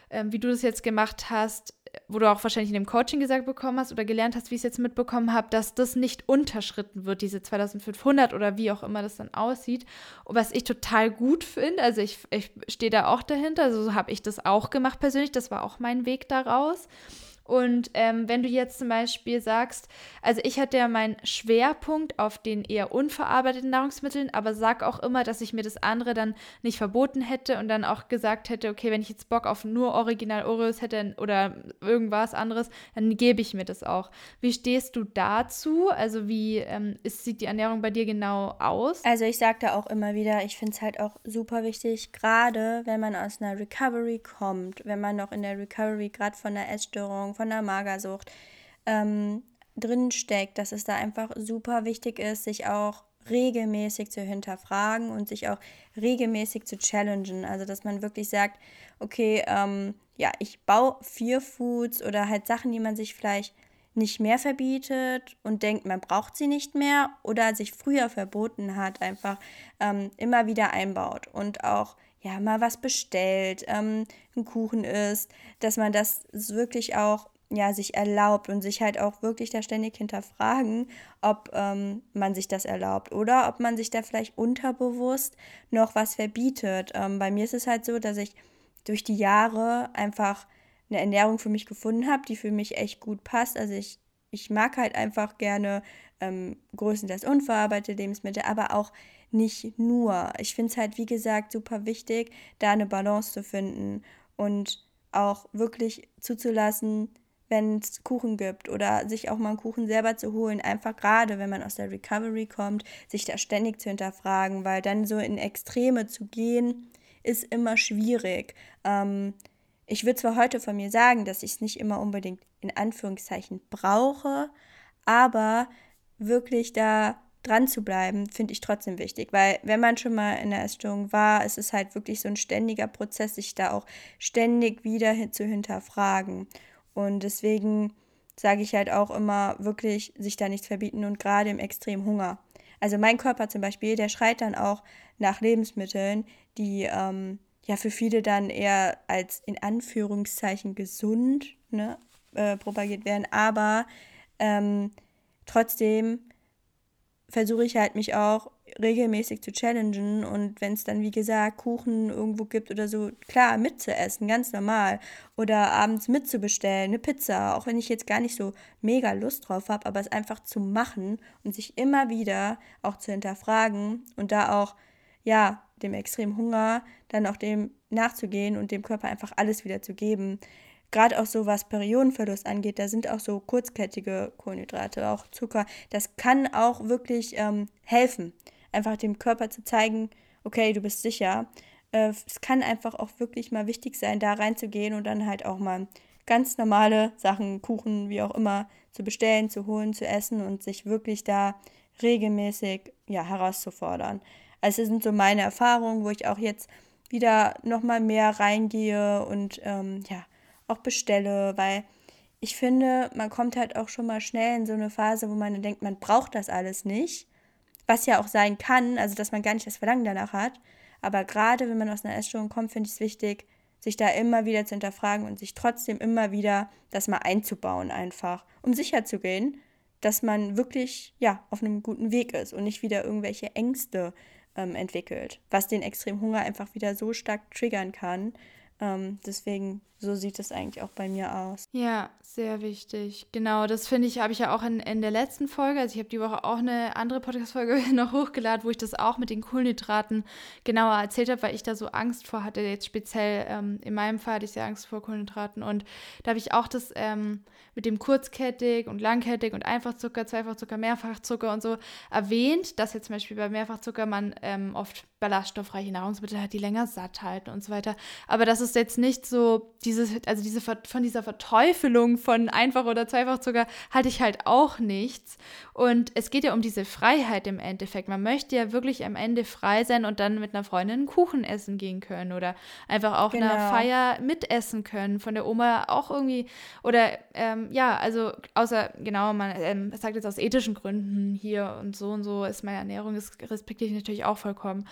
äh, wie du das jetzt gemacht hast, wo du auch wahrscheinlich in dem Coaching gesagt bekommen hast oder gelernt hast, wie ich es jetzt mitbekommen habe, dass das nicht unterschritten wird, diese 2500 oder wie auch immer das dann aussieht. Und was ich total gut finde, also ich, ich stehe da auch dahinter, also so habe ich das auch gemacht persönlich, das war auch mein Weg daraus. Und ähm, wenn du jetzt zum Beispiel sagst, also ich hatte ja meinen Schwerpunkt auf den eher unverarbeiteten Nahrungsmitteln, aber sag auch immer, dass ich mir das andere dann nicht verboten hätte und dann auch gesagt hätte, okay, wenn ich jetzt Bock auf nur Original Oreos hätte oder irgendwas anderes, dann gebe ich mir das auch. Wie stehst du dazu? Also wie ähm, ist, sieht die Ernährung bei dir genau aus? Also ich sage da auch immer wieder, ich finde es halt auch super wichtig, gerade wenn man aus einer Recovery kommt, wenn man noch in der Recovery gerade von einer Essstörung, von der Magersucht ähm, drin steckt, dass es da einfach super wichtig ist, sich auch regelmäßig zu hinterfragen und sich auch regelmäßig zu challengen. Also dass man wirklich sagt, okay, ähm, ja, ich baue vier Foods oder halt Sachen, die man sich vielleicht nicht mehr verbietet und denkt, man braucht sie nicht mehr oder sich früher verboten hat, einfach ähm, immer wieder einbaut und auch ja mal was bestellt, ähm, einen Kuchen isst, dass man das wirklich auch ja sich erlaubt und sich halt auch wirklich da ständig hinterfragen, ob ähm, man sich das erlaubt oder ob man sich da vielleicht unterbewusst noch was verbietet. Ähm, bei mir ist es halt so, dass ich durch die Jahre einfach eine Ernährung für mich gefunden habe, die für mich echt gut passt. Also ich, ich mag halt einfach gerne ähm, größtenteils unverarbeitete Lebensmittel, aber auch nicht nur. Ich finde es halt, wie gesagt, super wichtig, da eine Balance zu finden und auch wirklich zuzulassen, wenn es Kuchen gibt oder sich auch mal einen Kuchen selber zu holen, einfach gerade wenn man aus der Recovery kommt, sich da ständig zu hinterfragen, weil dann so in Extreme zu gehen, ist immer schwierig. Ähm, ich würde zwar heute von mir sagen, dass ich es nicht immer unbedingt in Anführungszeichen brauche, aber wirklich da dran zu bleiben, finde ich trotzdem wichtig, weil wenn man schon mal in der Essstörung war, ist es halt wirklich so ein ständiger Prozess, sich da auch ständig wieder hin zu hinterfragen. Und deswegen sage ich halt auch immer wirklich, sich da nichts verbieten und gerade im extremen Hunger. Also mein Körper zum Beispiel, der schreit dann auch nach Lebensmitteln, die ähm, ja für viele dann eher als in Anführungszeichen gesund ne, äh, propagiert werden, aber ähm, trotzdem versuche ich halt mich auch regelmäßig zu challengen und wenn es dann, wie gesagt, Kuchen irgendwo gibt oder so, klar, mitzuessen, ganz normal. Oder abends mitzubestellen, eine Pizza, auch wenn ich jetzt gar nicht so mega Lust drauf habe, aber es einfach zu machen und sich immer wieder auch zu hinterfragen und da auch, ja, dem extremen Hunger dann auch dem nachzugehen und dem Körper einfach alles wieder zu geben gerade auch so was Periodenverlust angeht, da sind auch so kurzkettige Kohlenhydrate, auch Zucker. Das kann auch wirklich ähm, helfen, einfach dem Körper zu zeigen, okay, du bist sicher. Äh, es kann einfach auch wirklich mal wichtig sein, da reinzugehen und dann halt auch mal ganz normale Sachen, Kuchen, wie auch immer, zu bestellen, zu holen, zu essen und sich wirklich da regelmäßig ja, herauszufordern. Also das sind so meine Erfahrungen, wo ich auch jetzt wieder nochmal mehr reingehe und ähm, ja, auch bestelle, weil ich finde, man kommt halt auch schon mal schnell in so eine Phase, wo man denkt, man braucht das alles nicht. Was ja auch sein kann, also dass man gar nicht das Verlangen danach hat. Aber gerade wenn man aus einer Essstörung kommt, finde ich es wichtig, sich da immer wieder zu hinterfragen und sich trotzdem immer wieder das mal einzubauen, einfach, um sicher zu gehen, dass man wirklich ja auf einem guten Weg ist und nicht wieder irgendwelche Ängste ähm, entwickelt, was den extremen Hunger einfach wieder so stark triggern kann, ähm, deswegen, so sieht es eigentlich auch bei mir aus. Ja, sehr wichtig. Genau, das finde ich, habe ich ja auch in, in der letzten Folge, also ich habe die Woche auch eine andere Podcast-Folge [LAUGHS] noch hochgeladen, wo ich das auch mit den Kohlenhydraten genauer erzählt habe, weil ich da so Angst vor hatte. Jetzt speziell ähm, in meinem Fall hatte ich sehr Angst vor Kohlenhydraten und da habe ich auch das ähm, mit dem kurzkettig und langkettig und Einfachzucker, Zweifachzucker, Mehrfachzucker und so erwähnt, dass jetzt zum Beispiel bei Mehrfachzucker man ähm, oft ballaststoffreiche Nahrungsmittel hat, die länger satt halten und so weiter. Aber das ist jetzt nicht so, dieses, also diese von dieser Verteufelung von einfach oder Zweifachzucker halte ich halt auch nichts. Und es geht ja um diese Freiheit im Endeffekt. Man möchte ja wirklich am Ende frei sein und dann mit einer Freundin einen Kuchen essen gehen können oder einfach auch genau. einer Feier mitessen können, von der Oma auch irgendwie. Oder ähm, ja, also außer, genau, man ähm, sagt jetzt aus ethischen Gründen hier und so und so ist meine Ernährung, das respektiere ich natürlich auch vollkommen.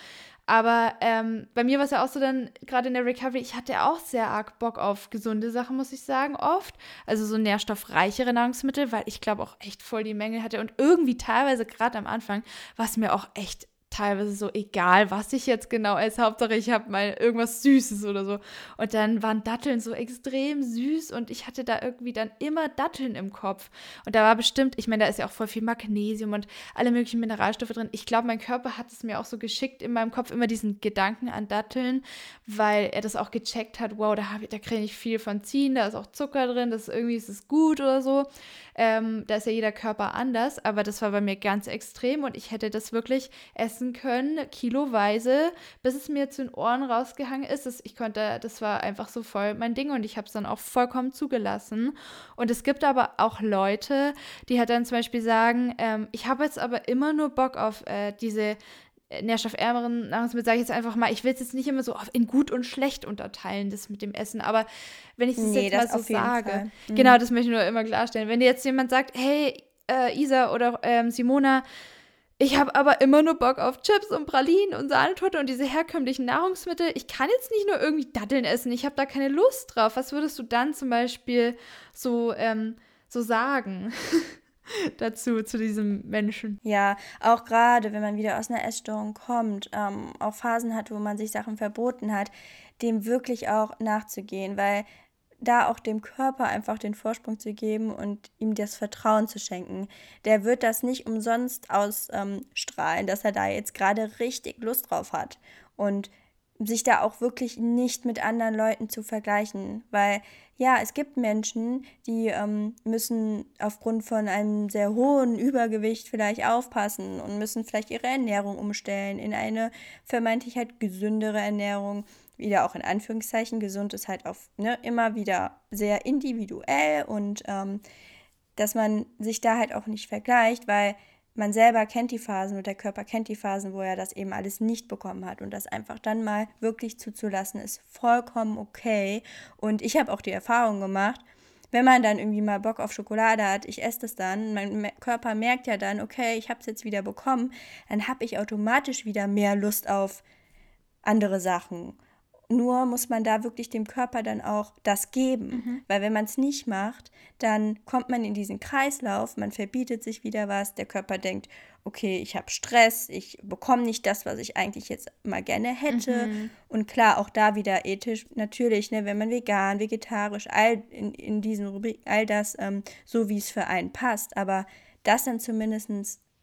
Aber ähm, bei mir war es ja auch so dann, gerade in der Recovery, ich hatte auch sehr arg Bock auf gesunde Sachen, muss ich sagen, oft. Also so nährstoffreichere Nahrungsmittel, weil ich glaube auch echt voll die Menge hatte. Und irgendwie teilweise, gerade am Anfang, war es mir auch echt teilweise so egal, was ich jetzt genau esse. Hauptsache, ich habe mal irgendwas Süßes oder so. Und dann waren Datteln so extrem süß und ich hatte da irgendwie dann immer Datteln im Kopf. Und da war bestimmt, ich meine, da ist ja auch voll viel Magnesium und alle möglichen Mineralstoffe drin. Ich glaube, mein Körper hat es mir auch so geschickt in meinem Kopf, immer diesen Gedanken an Datteln, weil er das auch gecheckt hat, wow, da, da kriege ich viel von ziehen, da ist auch Zucker drin, das irgendwie ist es gut oder so. Ähm, da ist ja jeder Körper anders, aber das war bei mir ganz extrem und ich hätte das wirklich essen können, kiloweise, bis es mir zu den Ohren rausgehangen ist. Das, ich konnte, das war einfach so voll mein Ding und ich habe es dann auch vollkommen zugelassen. Und es gibt aber auch Leute, die halt dann zum Beispiel sagen, ähm, ich habe jetzt aber immer nur Bock auf äh, diese nährstoffärmeren Nahrungsmittel, sage ich jetzt einfach mal, ich will es jetzt nicht immer so in gut und schlecht unterteilen, das mit dem Essen, aber wenn ich das nee, jetzt mal so sage, mhm. genau, das möchte ich nur immer klarstellen. Wenn dir jetzt jemand sagt, hey, äh, Isa oder ähm, Simona, ich habe aber immer nur Bock auf Chips und Pralinen und Sahnetorte und diese herkömmlichen Nahrungsmittel. Ich kann jetzt nicht nur irgendwie Datteln essen. Ich habe da keine Lust drauf. Was würdest du dann zum Beispiel so, ähm, so sagen? [LAUGHS] dazu, zu diesem Menschen. Ja, auch gerade, wenn man wieder aus einer Essstörung kommt, ähm, auch Phasen hat, wo man sich Sachen verboten hat, dem wirklich auch nachzugehen, weil da auch dem Körper einfach den Vorsprung zu geben und ihm das Vertrauen zu schenken. Der wird das nicht umsonst ausstrahlen, ähm, dass er da jetzt gerade richtig Lust drauf hat. Und sich da auch wirklich nicht mit anderen Leuten zu vergleichen, weil ja, es gibt Menschen, die ähm, müssen aufgrund von einem sehr hohen Übergewicht vielleicht aufpassen und müssen vielleicht ihre Ernährung umstellen in eine vermeintlich halt gesündere Ernährung. Wieder auch in Anführungszeichen, gesund ist halt auf ne, immer wieder sehr individuell und ähm, dass man sich da halt auch nicht vergleicht, weil man selber kennt die Phasen und der Körper kennt die Phasen, wo er das eben alles nicht bekommen hat. Und das einfach dann mal wirklich zuzulassen, ist vollkommen okay. Und ich habe auch die Erfahrung gemacht, wenn man dann irgendwie mal Bock auf Schokolade hat, ich esse das dann, mein Körper merkt ja dann, okay, ich habe es jetzt wieder bekommen, dann habe ich automatisch wieder mehr Lust auf andere Sachen. Nur muss man da wirklich dem Körper dann auch das geben. Mhm. Weil wenn man es nicht macht, dann kommt man in diesen Kreislauf, man verbietet sich wieder was, der Körper denkt, okay, ich habe Stress, ich bekomme nicht das, was ich eigentlich jetzt mal gerne hätte. Mhm. Und klar, auch da wieder ethisch, natürlich, ne, wenn man vegan, vegetarisch, all in, in diesen Rubrik, all das ähm, so, wie es für einen passt. Aber das dann zumindest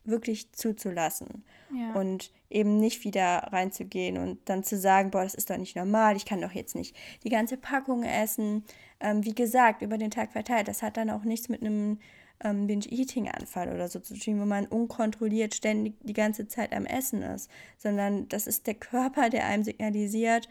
wirklich zuzulassen. Ja. Und eben nicht wieder reinzugehen und dann zu sagen, boah, das ist doch nicht normal, ich kann doch jetzt nicht die ganze Packung essen. Ähm, wie gesagt, über den Tag verteilt, das hat dann auch nichts mit einem ähm, Binge-Eating-Anfall oder so zu tun, wo man unkontrolliert ständig die ganze Zeit am Essen ist, sondern das ist der Körper, der einem signalisiert,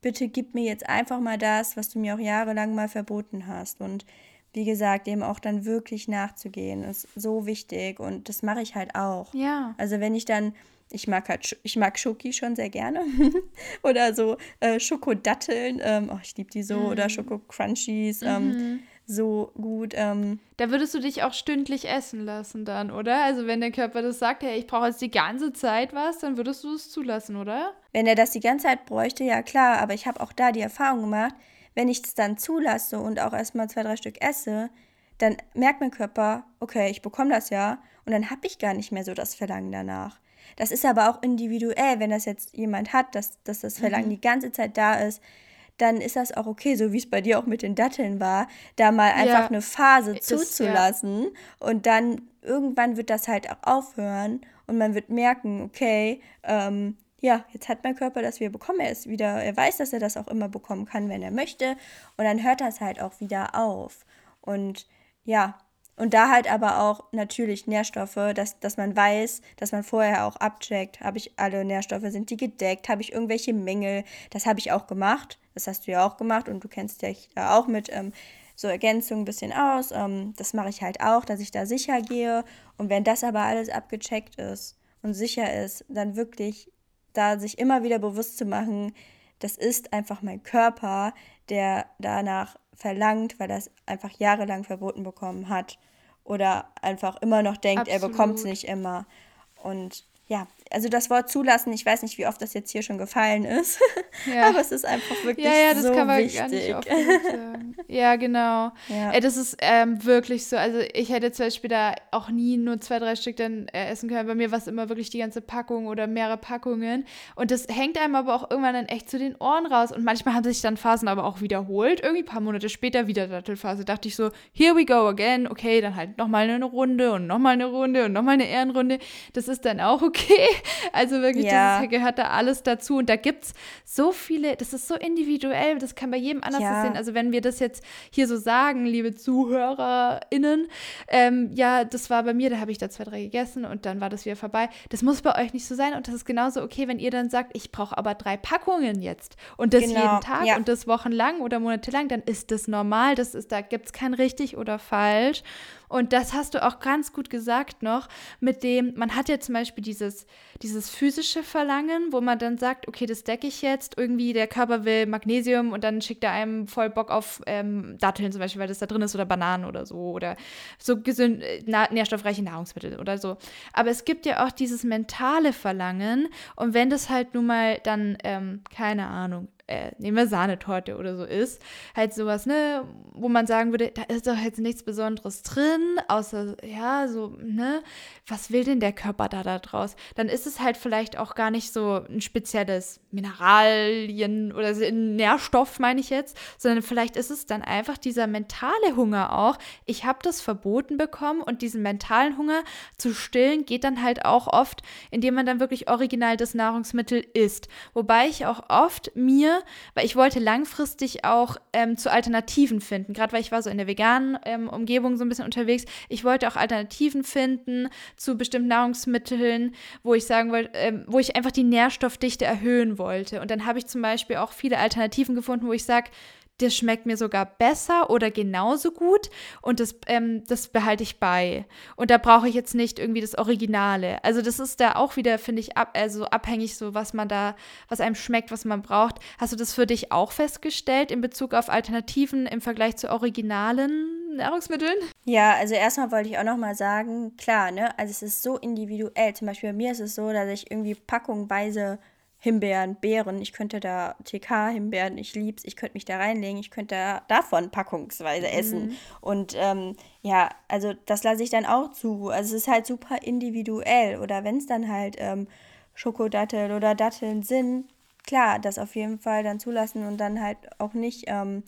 bitte gib mir jetzt einfach mal das, was du mir auch jahrelang mal verboten hast. Und wie gesagt, dem auch dann wirklich nachzugehen, ist so wichtig und das mache ich halt auch. Ja. Also wenn ich dann ich mag halt, ich mag Schoki schon sehr gerne. [LAUGHS] oder so äh, Schokodatteln. Ähm, oh, ich liebe die so. Mm. Oder Schoko-Crunchies. Ähm, mm so gut. Ähm. Da würdest du dich auch stündlich essen lassen dann, oder? Also wenn der Körper das sagt, hey, ich brauche jetzt die ganze Zeit was, dann würdest du es zulassen, oder? Wenn er das die ganze Zeit bräuchte, ja klar. Aber ich habe auch da die Erfahrung gemacht, wenn ich es dann zulasse und auch erstmal zwei, drei Stück esse, dann merkt mein Körper, okay, ich bekomme das ja. Und dann habe ich gar nicht mehr so das Verlangen danach. Das ist aber auch individuell, wenn das jetzt jemand hat, dass, dass das Verlangen mhm. die ganze Zeit da ist, dann ist das auch okay, so wie es bei dir auch mit den Datteln war, da mal einfach ja, eine Phase zuzulassen ja. und dann irgendwann wird das halt auch aufhören und man wird merken, okay, ähm, ja, jetzt hat mein Körper das wieder bekommen, er ist wieder, er weiß, dass er das auch immer bekommen kann, wenn er möchte und dann hört das halt auch wieder auf und ja, Und da halt aber auch natürlich Nährstoffe, dass, dass man weiß, dass man vorher auch abcheckt, habe ich alle Nährstoffe, sind die gedeckt, habe ich irgendwelche Mängel. Das habe ich auch gemacht. Das hast du ja auch gemacht und du kennst dich ja auch mit ähm, so Ergänzungen ein bisschen aus. Ähm, das mache ich halt auch, dass ich da sicher gehe. Und wenn das aber alles abgecheckt ist und sicher ist, dann wirklich da sich immer wieder bewusst zu machen, das ist einfach mein Körper, der danach verlangt, weil er es einfach jahrelang verboten bekommen hat oder einfach immer noch denkt, Absolut. er bekommt es nicht immer. Und ja, also das Wort zulassen, ich weiß nicht, wie oft das jetzt hier schon gefallen ist, ja. [LAUGHS] aber es ist einfach wirklich ja, ja, das so kann man wichtig. Gar nicht oft sagen. ja, genau. [LAUGHS] Ja. Äh, das ist ähm, wirklich so, also ich hätte zum Beispiel da auch nie nur zwei, drei Stück dann äh, essen können. Bei mir war es immer wirklich die ganze Packung oder mehrere Packungen und das hängt einem aber auch irgendwann dann echt zu den Ohren raus und manchmal haben sich dann Phasen aber auch wiederholt. Irgendwie ein paar Monate später wieder Dattelphase. Dachte ich so, here we go again. Okay, dann halt nochmal eine Runde und nochmal eine Runde und nochmal eine Ehrenrunde. Das ist dann auch okay. [LAUGHS] Also wirklich, ja. das gehört da alles dazu. Und da gibt es so viele, das ist so individuell, das kann bei jedem anders ja. sein. Also wenn wir das jetzt hier so sagen, liebe ZuhörerInnen, ähm, ja, das war bei mir, da habe ich da zwei, drei gegessen und dann war das wieder vorbei. Das muss bei euch nicht so sein und das ist genauso okay, wenn ihr dann sagt, ich brauche aber drei Packungen jetzt und das genau. jeden Tag ja. und das wochenlang oder monatelang, dann ist das normal. Das ist, da gibt es kein richtig oder falsch. Und das hast du auch ganz gut gesagt noch, mit dem, man hat ja zum Beispiel dieses, dieses physische Verlangen, wo man dann sagt, okay, das decke ich jetzt, irgendwie der Körper will Magnesium und dann schickt er einem voll Bock auf ähm, Datteln zum Beispiel, weil das da drin ist oder Bananen oder so oder so gesund, äh, nährstoffreiche Nahrungsmittel oder so. Aber es gibt ja auch dieses mentale Verlangen und wenn das halt nun mal dann, ähm, keine Ahnung, äh, nehmen wir Sahnetorte oder so ist, halt sowas, ne, wo man sagen würde, da ist doch jetzt nichts Besonderes drin, außer, ja, so, ne, was will denn der Körper da da draus? Dann ist es halt vielleicht auch gar nicht so ein spezielles Mineralien oder Nährstoff, meine ich jetzt, sondern vielleicht ist es dann einfach dieser mentale Hunger auch. Ich habe das verboten bekommen und diesen mentalen Hunger zu stillen geht dann halt auch oft, indem man dann wirklich original das Nahrungsmittel isst. Wobei ich auch oft mir weil ich wollte langfristig auch ähm, zu Alternativen finden, gerade weil ich war so in der veganen ähm, Umgebung so ein bisschen unterwegs. Ich wollte auch Alternativen finden zu bestimmten Nahrungsmitteln, wo ich sagen wollte, ähm, wo ich einfach die Nährstoffdichte erhöhen wollte. Und dann habe ich zum Beispiel auch viele Alternativen gefunden, wo ich sage, das schmeckt mir sogar besser oder genauso gut und das, ähm, das behalte ich bei. Und da brauche ich jetzt nicht irgendwie das Originale. Also das ist da auch wieder, finde ich, ab, also abhängig so, was man da, was einem schmeckt, was man braucht. Hast du das für dich auch festgestellt in Bezug auf Alternativen im Vergleich zu originalen Nahrungsmitteln? Ja, also erstmal wollte ich auch noch mal sagen, klar, ne, also es ist so individuell. Zum Beispiel bei mir ist es so, dass ich irgendwie packungweise Himbeeren, Beeren. Ich könnte da TK-Himbeeren, ich lieb's, ich könnte mich da reinlegen, ich könnte da davon packungsweise essen. Mhm. Und ähm, ja, also das lasse ich dann auch zu. Also es ist halt super individuell. Oder wenn es dann halt ähm, Schokodatteln oder Datteln sind, klar, das auf jeden Fall dann zulassen und dann halt auch nicht ähm,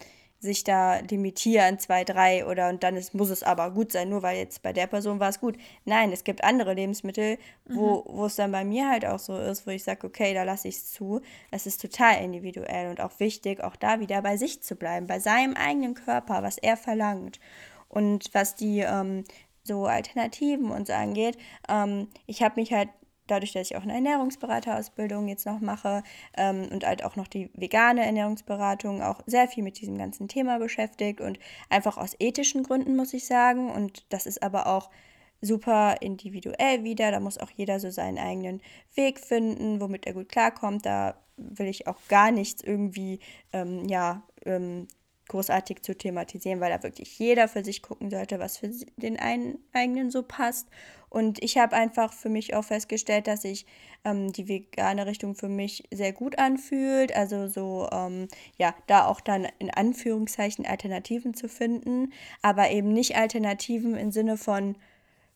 sich da limitieren, zwei, drei oder und dann ist, muss es aber gut sein, nur weil jetzt bei der Person war es gut. Nein, es gibt andere Lebensmittel, wo, mhm. wo es dann bei mir halt auch so ist, wo ich sage, okay, da lasse ich es zu. Es ist total individuell und auch wichtig, auch da wieder bei sich zu bleiben, bei seinem eigenen Körper, was er verlangt. Und was die ähm, so Alternativen und so angeht, ähm, ich habe mich halt dadurch, dass ich auch eine Ernährungsberaterausbildung jetzt noch mache ähm, und halt auch noch die vegane Ernährungsberatung auch sehr viel mit diesem ganzen Thema beschäftigt und einfach aus ethischen Gründen muss ich sagen. Und das ist aber auch super individuell wieder, da muss auch jeder so seinen eigenen Weg finden, womit er gut klarkommt, da will ich auch gar nichts irgendwie, ähm, ja, ähm, großartig zu thematisieren, weil da wirklich jeder für sich gucken sollte, was für den einen eigenen so passt. Und ich habe einfach für mich auch festgestellt, dass sich ähm, die vegane Richtung für mich sehr gut anfühlt. Also so, ähm, ja, da auch dann in Anführungszeichen Alternativen zu finden, aber eben nicht Alternativen im Sinne von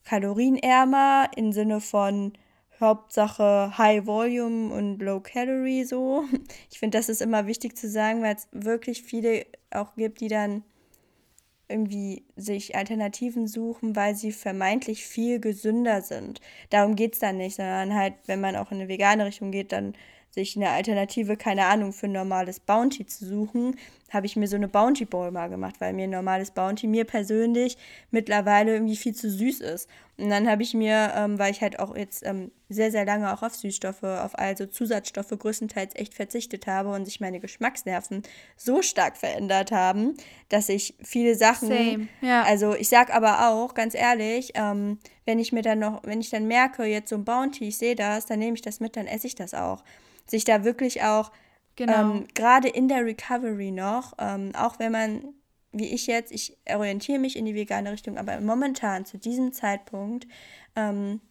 kalorienärmer, im Sinne von Hauptsache High Volume und Low Calorie so. [LAUGHS] Ich finde, das ist immer wichtig zu sagen, weil es wirklich viele auch gibt, die dann irgendwie sich Alternativen suchen, weil sie vermeintlich viel gesünder sind. Darum geht es dann nicht, sondern halt, wenn man auch in eine vegane Richtung geht, dann sich eine Alternative, keine Ahnung, für ein normales Bounty zu suchen, habe ich mir so eine Bounty Bowl mal gemacht, weil mir ein normales Bounty mir persönlich mittlerweile irgendwie viel zu süß ist. Und dann habe ich mir, ähm, weil ich halt auch jetzt ähm, sehr, sehr lange auch auf Süßstoffe, auf also Zusatzstoffe größtenteils echt verzichtet habe und sich meine Geschmacksnerven so stark verändert haben, dass ich viele Sachen, Same, ja. also ich sag aber auch, ganz ehrlich, ähm, wenn ich mir dann noch, wenn ich dann merke, jetzt so ein Bounty, ich sehe das, dann nehme ich das mit, dann esse ich das auch. Sich da wirklich auch, genau. ähm, gerade in der Recovery noch, ähm, auch wenn man wie ich jetzt, ich orientiere mich in die vegane Richtung, aber momentan zu diesem Zeitpunkt ähm,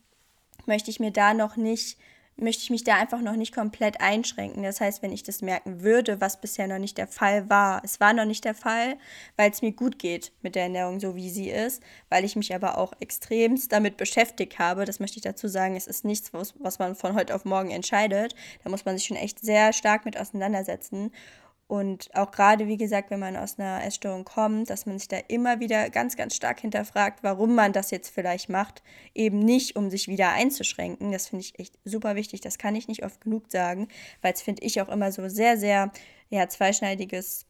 möchte ich mir da noch nicht, möchte ich mich da einfach noch nicht komplett einschränken. Das heißt, wenn ich das merken würde, was bisher noch nicht der Fall war, es war noch nicht der Fall, weil es mir gut geht mit der Ernährung, so wie sie ist, weil ich mich aber auch extremst damit beschäftigt habe. Das möchte ich dazu sagen, es ist nichts, was, was man von heute auf morgen entscheidet. Da muss man sich schon echt sehr stark mit auseinandersetzen. Und auch gerade, wie gesagt, wenn man aus einer Essstörung kommt, dass man sich da immer wieder ganz, ganz stark hinterfragt, warum man das jetzt vielleicht macht. Eben nicht, um sich wieder einzuschränken. Das finde ich echt super wichtig. Das kann ich nicht oft genug sagen, weil es finde ich auch immer so sehr, sehr, ja, zweischneidiges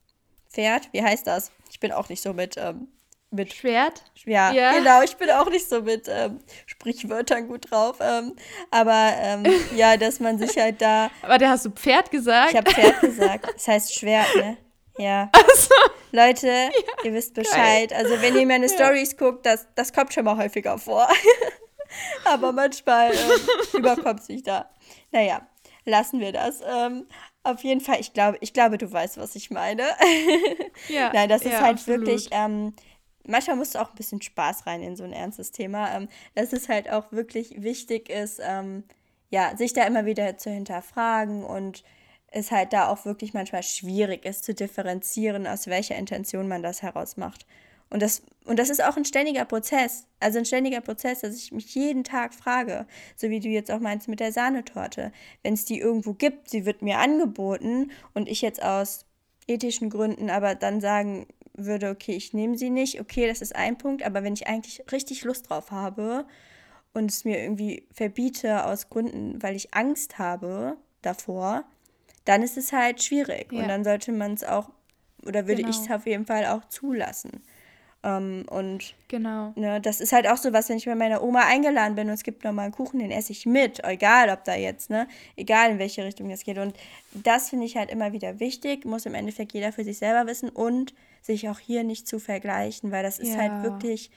Pferd. Wie heißt das? Ich bin auch nicht so mit ähm, mit Schwert. Ja, ja, genau. Ich bin auch nicht so mit ähm, Sprichwörtern gut drauf. Ähm, aber ähm, [LAUGHS] ja, dass man sich halt da. Aber da hast du Pferd gesagt? Ich habe Pferd [LAUGHS] gesagt. Das heißt Schwert, ne? Ja. Also, Leute, ja, ihr wisst Bescheid. Geil. Also wenn ihr meine ja. Stories guckt, das, das kommt schon mal häufiger vor. [LAUGHS] aber manchmal ähm, überkommt sich da. Naja, lassen wir das. Ähm, auf jeden Fall, ich glaube, ich glaube, du weißt, was ich meine. ja, Nein, das ist halt absolut. wirklich, ähm, manchmal musst du auch ein bisschen Spaß rein in so ein ernstes Thema, ähm, dass es halt auch wirklich wichtig ist, ähm, ja, sich da immer wieder zu hinterfragen und es halt da auch wirklich manchmal schwierig ist zu differenzieren, aus welcher Intention man das heraus macht. Und das, und das ist auch ein ständiger Prozess. Also ein ständiger Prozess, dass ich mich jeden Tag frage, so wie du jetzt auch meinst mit der Sahnetorte. Wenn es die irgendwo gibt, sie wird mir angeboten und ich jetzt aus ethischen Gründen aber dann sagen würde, okay, ich nehme sie nicht, okay, das ist ein Punkt, aber wenn ich eigentlich richtig Lust drauf habe und es mir irgendwie verbiete aus Gründen, weil ich Angst habe davor, dann ist es halt schwierig ja. und dann sollte man es auch, oder würde genau. ich es auf jeden Fall auch zulassen. Ähm, und genau. Ne, das ist halt auch so was, wenn ich bei meiner Oma eingeladen bin und es gibt nochmal einen Kuchen, den esse ich mit, egal ob da jetzt, ne, egal in welche Richtung das geht. Und das finde ich halt immer wieder wichtig, muss im Endeffekt jeder für sich selber wissen und sich auch hier nicht zu vergleichen, weil das ist halt ja. halt wirklich,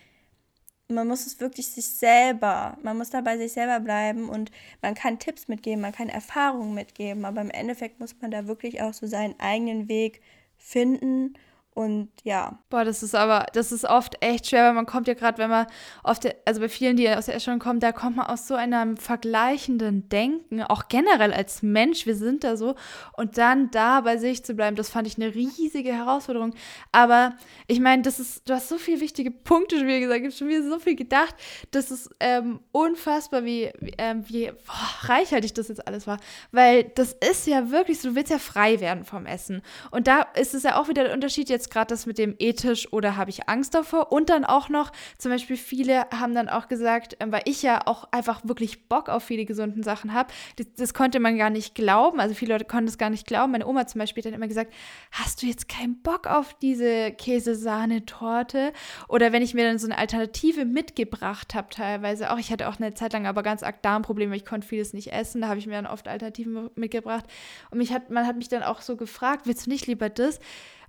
man muss es wirklich sich selber, man muss da bei sich selber bleiben und man kann Tipps mitgeben, man kann Erfahrungen mitgeben, aber im Endeffekt muss man da wirklich auch so seinen eigenen Weg finden und ja. Boah, das ist aber, das ist oft echt schwer, weil man kommt ja gerade, wenn man oft, also bei vielen, die aus der Essstörung kommen, da kommt man aus so einem vergleichenden Denken, auch generell als Mensch, wir sind da so. Und dann da bei sich zu bleiben, das fand ich eine riesige Herausforderung. Aber ich meine, das ist, du hast so viele wichtige Punkte schon wieder gesagt, ich habe schon wieder so viel gedacht. Das ist ähm, unfassbar, wie, wie, ähm, wie boah, reichhaltig das jetzt alles war. Weil das ist ja wirklich so, du willst ja frei werden vom Essen. Und da ist es ja auch wieder der Unterschied jetzt jetzt gerade das mit dem ethisch oder habe ich Angst davor? Und dann auch noch, zum Beispiel viele haben dann auch gesagt, ähm, weil ich ja auch einfach wirklich Bock auf viele gesunden Sachen habe, das, das, konnte man gar nicht glauben. Also viele Leute konnten es gar nicht glauben. Meine Oma zum Beispiel hat dann immer gesagt, hast du jetzt keinen Bock auf diese Käsesahnetorte? Oder wenn ich mir dann so eine Alternative mitgebracht habe, teilweise auch, ich hatte auch eine Zeit lang aber ganz arg Darmprobleme, ich konnte vieles nicht essen, da habe ich mir dann oft Alternativen mitgebracht. Und mich hat, man hat mich dann auch so gefragt, willst du nicht lieber das?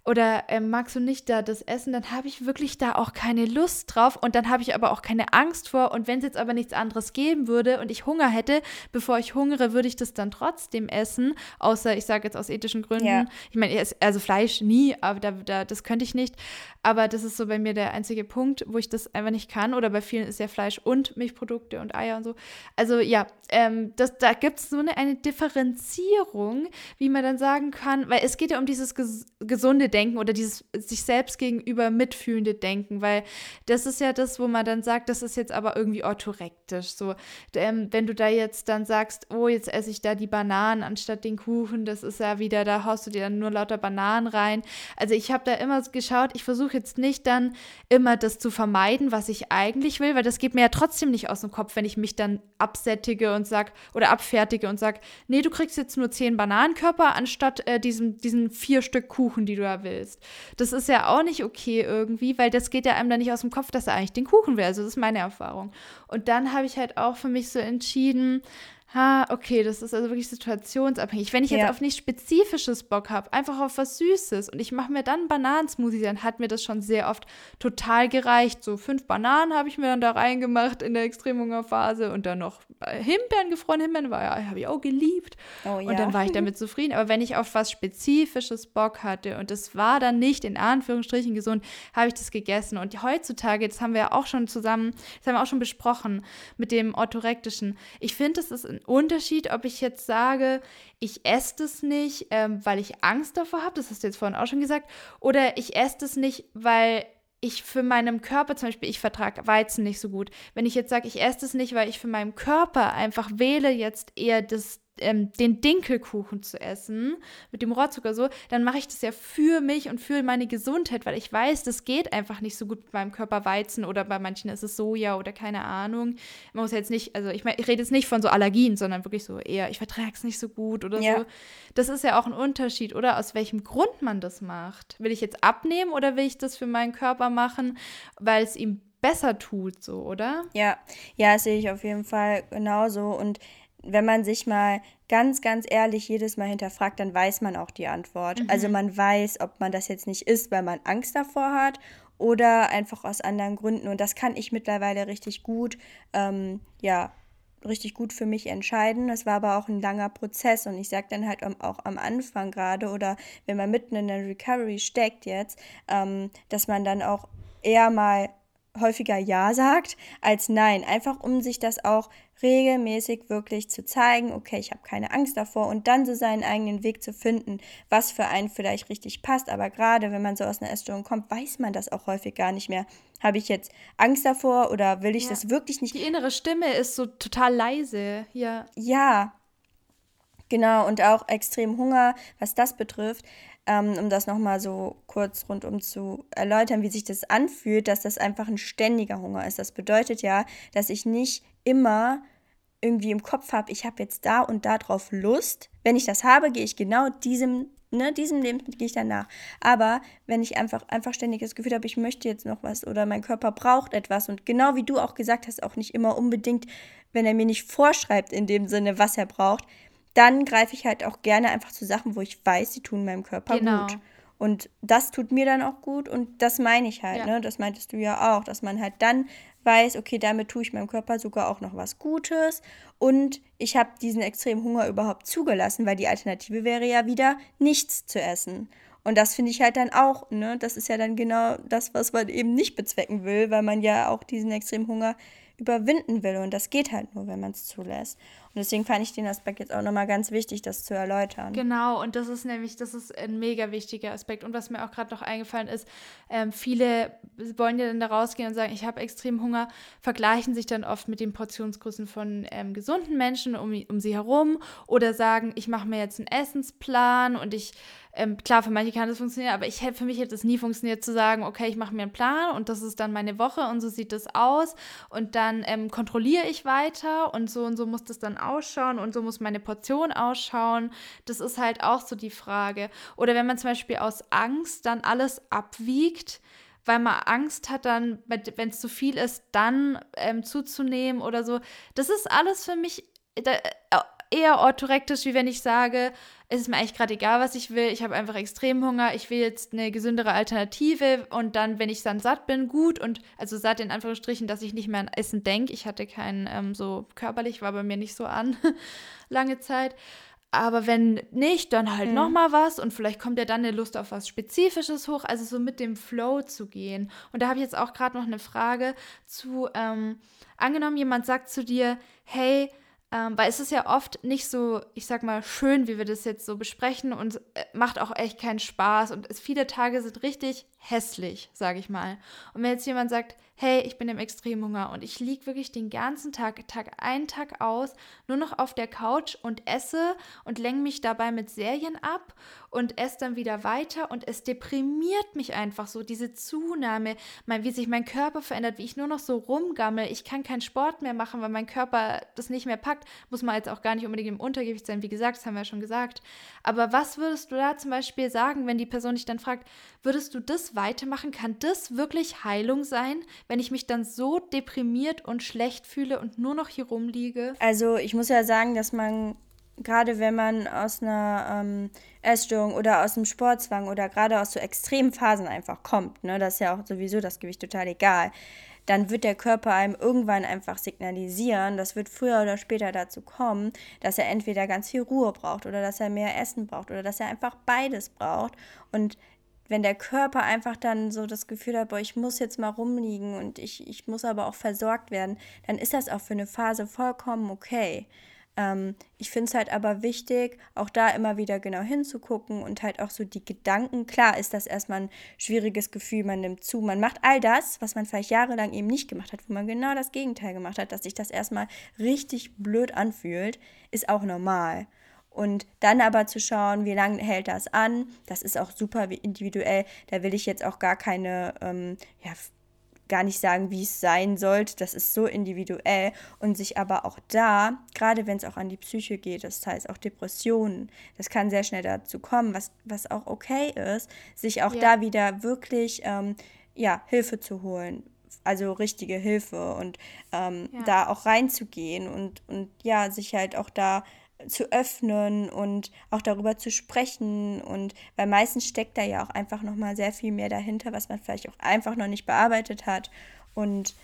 Oder ähm, magst du nicht da das essen, dann habe ich wirklich da auch keine Lust drauf und dann habe ich aber auch keine Angst vor. Und wenn es jetzt aber nichts anderes geben würde und ich Hunger hätte, bevor ich hungere, würde ich das dann trotzdem essen, außer ich sage jetzt aus ethischen Gründen. Ja. Ich meine, also Fleisch nie, aber da, da, das könnte ich nicht. Aber das ist so bei mir der einzige Punkt, wo ich das einfach nicht kann. Oder bei vielen ist ja Fleisch und Milchprodukte und Eier und so. Also ja, ähm, das, da gibt es so eine, eine Differenzierung, wie man dann sagen kann, weil es geht ja um dieses ges gesunde Denken oder dieses sich selbst gegenüber mitfühlende Denken, weil das ist ja das, wo man dann sagt, das ist jetzt aber irgendwie orthorektisch. So, ähm, wenn du da jetzt dann sagst, oh, jetzt esse ich da die Bananen anstatt den Kuchen, das ist ja wieder, da haust du dir dann nur lauter Bananen rein. Also ich habe da immer geschaut, ich versuche jetzt nicht dann immer das zu vermeiden, was ich eigentlich will, weil das geht mir ja trotzdem nicht aus dem Kopf, wenn ich mich dann absättige und sag oder abfertige und sag, nee, du kriegst jetzt nur zehn Bananenkörper anstatt äh, diesen, diesen vier Stück Kuchen, die du da willst. Das ist ja auch nicht okay irgendwie, weil das geht ja einem dann nicht aus dem Kopf, dass er eigentlich den Kuchen will. Also das ist meine Erfahrung. Und dann habe ich halt auch für mich so entschieden, Ha, okay, das ist also wirklich situationsabhängig. Wenn ich jetzt ja. auf nichts Spezifisches Bock habe, einfach auf was Süßes und ich mache mir dann Bananensmoothie, dann hat mir das schon sehr oft total gereicht. So fünf Bananen habe ich mir dann da reingemacht in der Extremhungerphase und dann noch Himbeeren, gefrorene Himbeeren, war ja, habe ich auch geliebt. Oh, ja. Und dann war ich damit [LAUGHS] zufrieden. Aber wenn ich auf was Spezifisches Bock hatte und es war dann nicht in Anführungsstrichen gesund, habe ich das gegessen. Und heutzutage, das haben wir ja auch schon zusammen, das haben wir auch schon besprochen mit dem orthorektischen. Ich finde, es ist ein Unterschied, ob ich jetzt sage, ich esse das nicht, ähm, weil ich Angst davor habe, das hast du jetzt vorhin auch schon gesagt, oder ich esse das nicht, weil ich für meinem Körper zum Beispiel, ich vertrage Weizen nicht so gut. Wenn ich jetzt sage, ich esse das nicht, weil ich für meinen Körper einfach wähle jetzt eher das ähm, den Dinkelkuchen zu essen, mit dem Rohrzucker so, dann mache ich das ja für mich und für meine Gesundheit, weil ich weiß, das geht einfach nicht so gut mit meinem Körper Weizen oder bei manchen ist es Soja oder keine Ahnung. Man muss jetzt nicht, also ich, mein, ich rede jetzt nicht von so Allergien, sondern wirklich so eher, ich vertrage es nicht so gut oder ja. so. Das ist ja auch ein Unterschied, oder? Aus welchem Grund man das macht. Will ich jetzt abnehmen oder will ich das für meinen Körper machen, weil es ihm besser tut, so, oder? Ja, ja, sehe ich auf jeden Fall genauso und wenn man sich mal ganz, ganz ehrlich jedes Mal hinterfragt, dann weiß man auch die Antwort. Mhm. Also man weiß, ob man das jetzt nicht isst, weil man Angst davor hat oder einfach aus anderen Gründen. Und das kann ich mittlerweile richtig gut, ähm, ja, richtig gut für mich entscheiden. Das war aber auch ein langer Prozess und ich sage dann halt auch am Anfang gerade oder wenn man mitten in der Recovery steckt jetzt, ähm, dass man dann auch eher mal häufiger Ja sagt als Nein. Einfach um sich das auch regelmäßig wirklich zu zeigen, okay, ich habe keine Angst davor und dann so seinen eigenen Weg zu finden, was für einen vielleicht richtig passt. Aber gerade wenn man so aus einer Essstörung kommt, weiß man das auch häufig gar nicht mehr. Habe ich jetzt Angst davor oder will ich ja. das wirklich nicht? Die innere Stimme ist so total leise, ja. Ja, genau. Und auch extrem Hunger, was das betrifft ähm, um das nochmal so kurz rundum zu erläutern, wie sich das anfühlt, dass das einfach ein ständiger Hunger ist. Das bedeutet ja, dass ich nicht immer irgendwie im Kopf habe, ich habe jetzt da und da drauf Lust. Wenn ich das habe, gehe ich genau diesem, ne, diesem Lebensmittel gehe ich danach. Aber wenn ich einfach, einfach ständig das Gefühl habe, ich möchte jetzt noch was oder mein Körper braucht etwas und genau wie du auch gesagt hast, auch nicht immer unbedingt, wenn er mir nicht vorschreibt in dem Sinne, was er braucht, dann greife ich halt auch gerne einfach zu Sachen, wo ich weiß, sie tun meinem Körper genau. gut. Und das tut mir dann auch gut und das meine ich halt, ja. ne? Das meintest du ja auch, dass man halt dann weiß, okay, damit tue ich meinem Körper sogar auch noch was Gutes und ich habe diesen extremen Hunger überhaupt zugelassen, weil die Alternative wäre ja wieder nichts zu essen. Und das finde ich halt dann auch, ne? Das ist ja dann genau das, was man eben nicht bezwecken will, weil man ja auch diesen extremen Hunger überwinden will. Und das geht halt nur, wenn man es zulässt. Und deswegen fand ich den Aspekt jetzt auch nochmal ganz wichtig, das zu erläutern. Genau, und das ist nämlich, das ist ein mega wichtiger Aspekt. Und was mir auch gerade noch eingefallen ist, ähm, viele wollen ja dann da rausgehen und sagen, ich habe extrem Hunger, vergleichen sich dann oft mit den Portionsgrößen von ähm, gesunden Menschen um, um sie herum oder sagen, ich mache mir jetzt einen Essensplan und ich ähm, klar, für manche kann das funktionieren, aber ich für mich hätte es nie funktioniert zu sagen, okay, ich mache mir einen Plan und das ist dann meine Woche und so sieht das aus und dann ähm, kontrolliere ich weiter und so und so muss das dann ausschauen und so muss meine Portion ausschauen. Das ist halt auch so die Frage. Oder wenn man zum Beispiel aus Angst dann alles abwiegt, weil man Angst hat, dann, wenn es zu viel ist, dann ähm, zuzunehmen oder so. Das ist alles für mich da, äh, eher orthorektisch, wie wenn ich sage, es ist mir eigentlich gerade egal, was ich will. Ich habe einfach extrem Hunger. Ich will jetzt eine gesündere Alternative. Und dann, wenn ich dann satt bin, gut. Und also satt in Anführungsstrichen, dass ich nicht mehr an Essen denke. Ich hatte keinen ähm, so körperlich, war bei mir nicht so an [LAUGHS] lange Zeit. Aber wenn nicht, dann halt mhm. noch mal was und vielleicht kommt ja dann eine Lust auf was Spezifisches hoch, also so mit dem Flow zu gehen. Und da habe ich jetzt auch gerade noch eine Frage zu, ähm, angenommen, jemand sagt zu dir, hey, Ähm, weil es ist ja oft nicht so, ich sag mal, schön, wie wir das jetzt so besprechen und äh, macht auch echt keinen Spaß. Und es, viele Tage sind richtig hässlich, sage ich mal. Und wenn jetzt jemand sagt, hey, ich bin im Extremhunger und ich liege wirklich den ganzen Tag, Tag ein, Tag aus, nur noch auf der Couch und esse und lenke mich dabei mit Serien ab und esse dann wieder weiter und es deprimiert mich einfach so, diese Zunahme, mein, wie sich mein Körper verändert, wie ich nur noch so rumgammel, ich kann keinen Sport mehr machen, weil mein Körper das nicht mehr packt, muss man jetzt auch gar nicht unbedingt im Untergewicht sein, wie gesagt, das haben wir ja schon gesagt. Aber was würdest du da zum Beispiel sagen, wenn die Person dich dann fragt, würdest du das weitermachen? Kann das wirklich Heilung sein? Wenn ich mich dann so deprimiert und schlecht fühle und nur noch hier rumliege? Also ich muss ja sagen, dass man gerade wenn man aus einer ähm, Essstörung oder aus einem Sportzwang oder gerade aus so extremen Phasen einfach kommt, ne, das ist ja auch sowieso das Gewicht total egal, dann wird der Körper einem irgendwann einfach signalisieren, das wird früher oder später dazu kommen, dass er entweder ganz viel Ruhe braucht oder dass er mehr Essen braucht oder dass er einfach beides braucht. Und wenn der Körper einfach dann so das Gefühl hat, boah, ich muss jetzt mal rumliegen und ich, ich muss aber auch versorgt werden, dann ist das auch für eine Phase vollkommen okay. Ähm, ich finde es halt aber wichtig, auch da immer wieder genau hinzugucken und halt auch so die Gedanken. Klar ist das erstmal ein schwieriges Gefühl, man nimmt zu, man macht all das, was man vielleicht jahrelang eben nicht gemacht hat, wo man genau das Gegenteil gemacht hat, dass sich das erstmal richtig blöd anfühlt, ist auch normal. Und dann aber zu schauen, wie lange hält das an, das ist auch super individuell. Da will ich jetzt auch gar keine, ähm, ja, gar nicht sagen, wie es sein sollte. Das ist so individuell und sich aber auch da, gerade wenn es auch an die Psyche geht, das heißt auch Depressionen, das kann sehr schnell dazu kommen, was, was auch okay ist, sich auch ja. da wieder wirklich ähm, ja, Hilfe zu holen. Also richtige Hilfe und ähm, ja. da auch reinzugehen und, und ja, sich halt auch da zu öffnen und auch darüber zu sprechen. Und weil meistens steckt da ja auch einfach noch mal sehr viel mehr dahinter, was man vielleicht auch einfach noch nicht bearbeitet hat. Und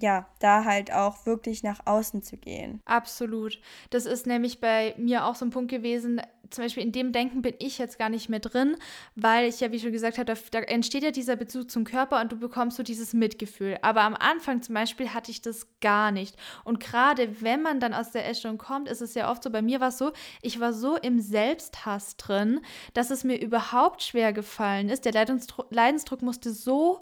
ja, da halt auch wirklich nach außen zu gehen. Absolut. Das ist nämlich bei mir auch so ein Punkt gewesen. Zum Beispiel in dem Denken bin ich jetzt gar nicht mehr drin, weil ich ja, wie schon gesagt habe, da, entsteht ja dieser Bezug zum Körper und du bekommst so dieses Mitgefühl. Aber am Anfang zum Beispiel hatte ich das gar nicht. Und gerade wenn man dann aus der Essstörung kommt, ist es ja oft so, bei mir war es so, ich war so im Selbsthass drin, dass es mir überhaupt schwer gefallen ist. Der Leidensdruck, Leidensdruck musste so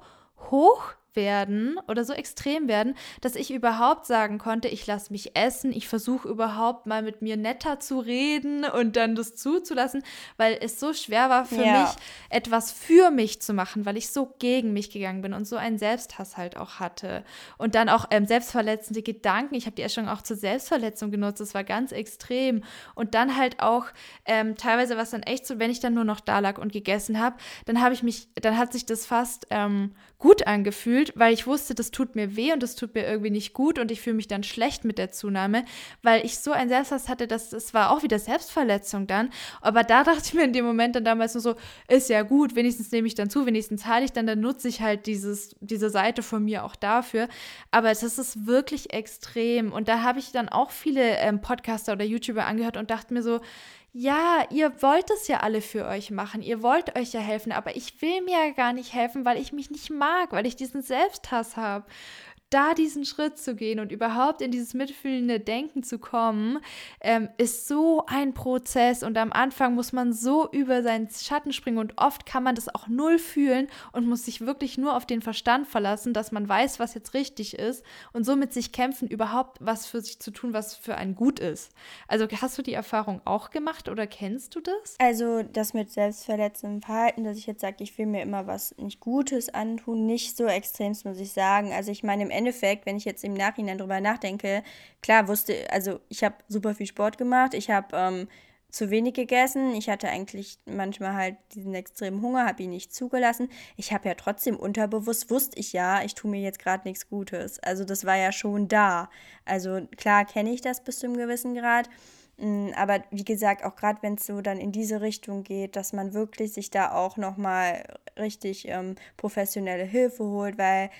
hoch werden oder so extrem werden, dass ich überhaupt sagen konnte, ich lasse mich essen, ich versuche überhaupt mal mit mir netter zu reden und dann das zuzulassen, weil es so schwer war für ja. mich, etwas für mich zu machen, weil ich so gegen mich gegangen bin und so einen Selbsthass halt auch hatte. Und dann auch ähm, selbstverletzende Gedanken. Ich habe die Essstörung auch zur Selbstverletzung genutzt, das war ganz extrem. Und dann halt auch ähm, teilweise was dann echt so, wenn ich dann nur noch da lag und gegessen habe, dann habe ich mich, dann hat sich das fast ähm, gut angefühlt, weil ich wusste, das tut mir weh und das tut mir irgendwie nicht gut und ich fühle mich dann schlecht mit der Zunahme, weil ich so ein Selbsthass hatte, dass das war auch wieder Selbstverletzung dann. Aber da [LAUGHS] dachte ich mir in dem Moment dann damals nur so, ist ja gut, wenigstens nehme ich dann zu, wenigstens zahle ich dann, dann nutze ich halt dieses, diese Seite von mir auch dafür. Aber das ist wirklich extrem. Und da habe ich dann auch viele ähm, Podcaster oder YouTuber angehört und dachte mir so, ja, ihr wollt es ja alle für euch machen, ihr wollt euch ja helfen, aber ich will mir ja gar nicht helfen, weil ich mich nicht mag, weil ich diesen Selbsthass habe da diesen Schritt zu gehen und überhaupt in dieses mitfühlende Denken zu kommen, ähm, ist so ein Prozess und am Anfang muss man so über seinen Schatten springen und oft kann man das auch null fühlen und muss sich wirklich nur auf den Verstand verlassen, dass man weiß, was jetzt richtig ist und somit sich kämpfen, überhaupt was für sich zu tun, was für einen gut ist. Also hast du die Erfahrung auch gemacht oder kennst du das? Also das mit selbstverletzendem Verhalten, dass ich jetzt sage, ich will mir immer was nicht Gutes antun, nicht so extrem, muss ich sagen. Also ich meine, im Endeffekt, wenn ich jetzt im Nachhinein drüber nachdenke, klar wusste, also ich habe super viel Sport gemacht, ich habe ähm, zu wenig gegessen, ich hatte eigentlich manchmal halt diesen extremen Hunger, habe ihn nicht zugelassen. Ich habe ja trotzdem unterbewusst, wusste ich ja, ich tue mir jetzt gerade nichts Gutes. Also das war ja schon da. Also klar kenne ich das bis zu einem gewissen Grad. Mm, aber wie gesagt, auch gerade wenn es so dann in diese Richtung geht, dass man wirklich sich da auch nochmal richtig ähm, professionelle Hilfe holt, weil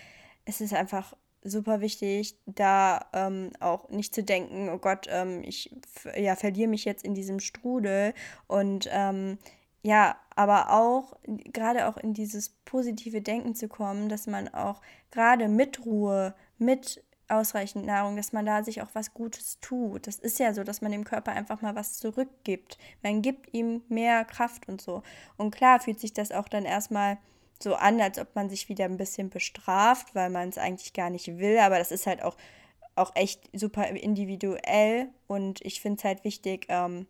es ist einfach super wichtig, da ähm, auch nicht zu denken, oh Gott, ähm, ich ja, verliere mich jetzt in diesem Strudel und ähm, ja, aber auch gerade auch in dieses positive Denken zu kommen, dass man auch gerade mit Ruhe, mit ausreichend Nahrung, dass man da sich auch was Gutes tut. Das ist ja so, dass man dem Körper einfach mal was zurückgibt. Man gibt ihm mehr Kraft und so. Und klar fühlt sich das auch dann erstmal so an, als ob man sich wieder ein bisschen bestraft, weil man es eigentlich gar nicht will. Aber das ist halt auch, auch echt super individuell. Und ich finde es halt wichtig, ähm,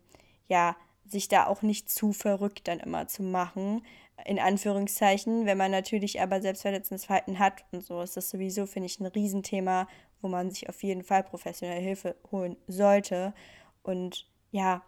ja, sich da auch nicht zu verrückt dann immer zu machen, in Anführungszeichen. Wenn man natürlich aber selbstverletzendes Verhalten hat und so, ist das sowieso, finde ich, ein Riesenthema, wo man sich auf jeden Fall professionelle Hilfe holen sollte. Und ja,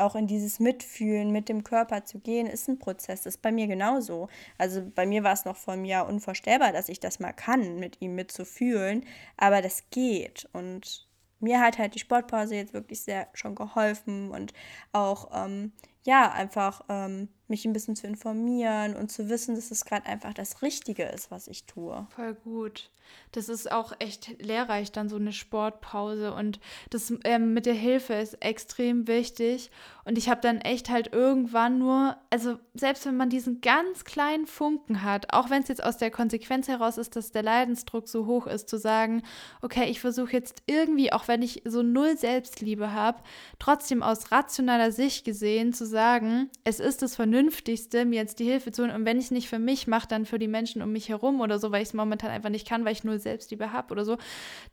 auch in dieses Mitfühlen mit dem Körper zu gehen, ist ein Prozess. Das ist bei mir genauso. Also bei mir war es noch vor einem Jahr unvorstellbar, dass ich das mal kann, mit ihm mitzufühlen. Aber das geht. Und mir hat halt die Sportpause jetzt wirklich sehr schon geholfen und auch ähm, ja, einfach ähm, mich ein bisschen zu informieren und zu wissen, dass es gerade einfach das Richtige ist, was ich tue. Voll gut. Das ist auch echt lehrreich, dann so eine Sportpause. Und das ähm, mit der Hilfe ist extrem wichtig. Und ich habe dann echt halt irgendwann nur, also selbst wenn man diesen ganz kleinen Funken hat, auch wenn es jetzt aus der Konsequenz heraus ist, dass der Leidensdruck so hoch ist, zu sagen, okay, ich versuche jetzt irgendwie, auch wenn ich so null Selbstliebe habe, trotzdem aus rationaler Sicht gesehen zu sagen, es ist das Vernünftigste, mir jetzt die Hilfe zu holen. Und wenn ich es nicht für mich mache, dann für die Menschen um mich herum oder so, weil ich es momentan einfach nicht kann, weil ich null Selbstliebe habe oder so,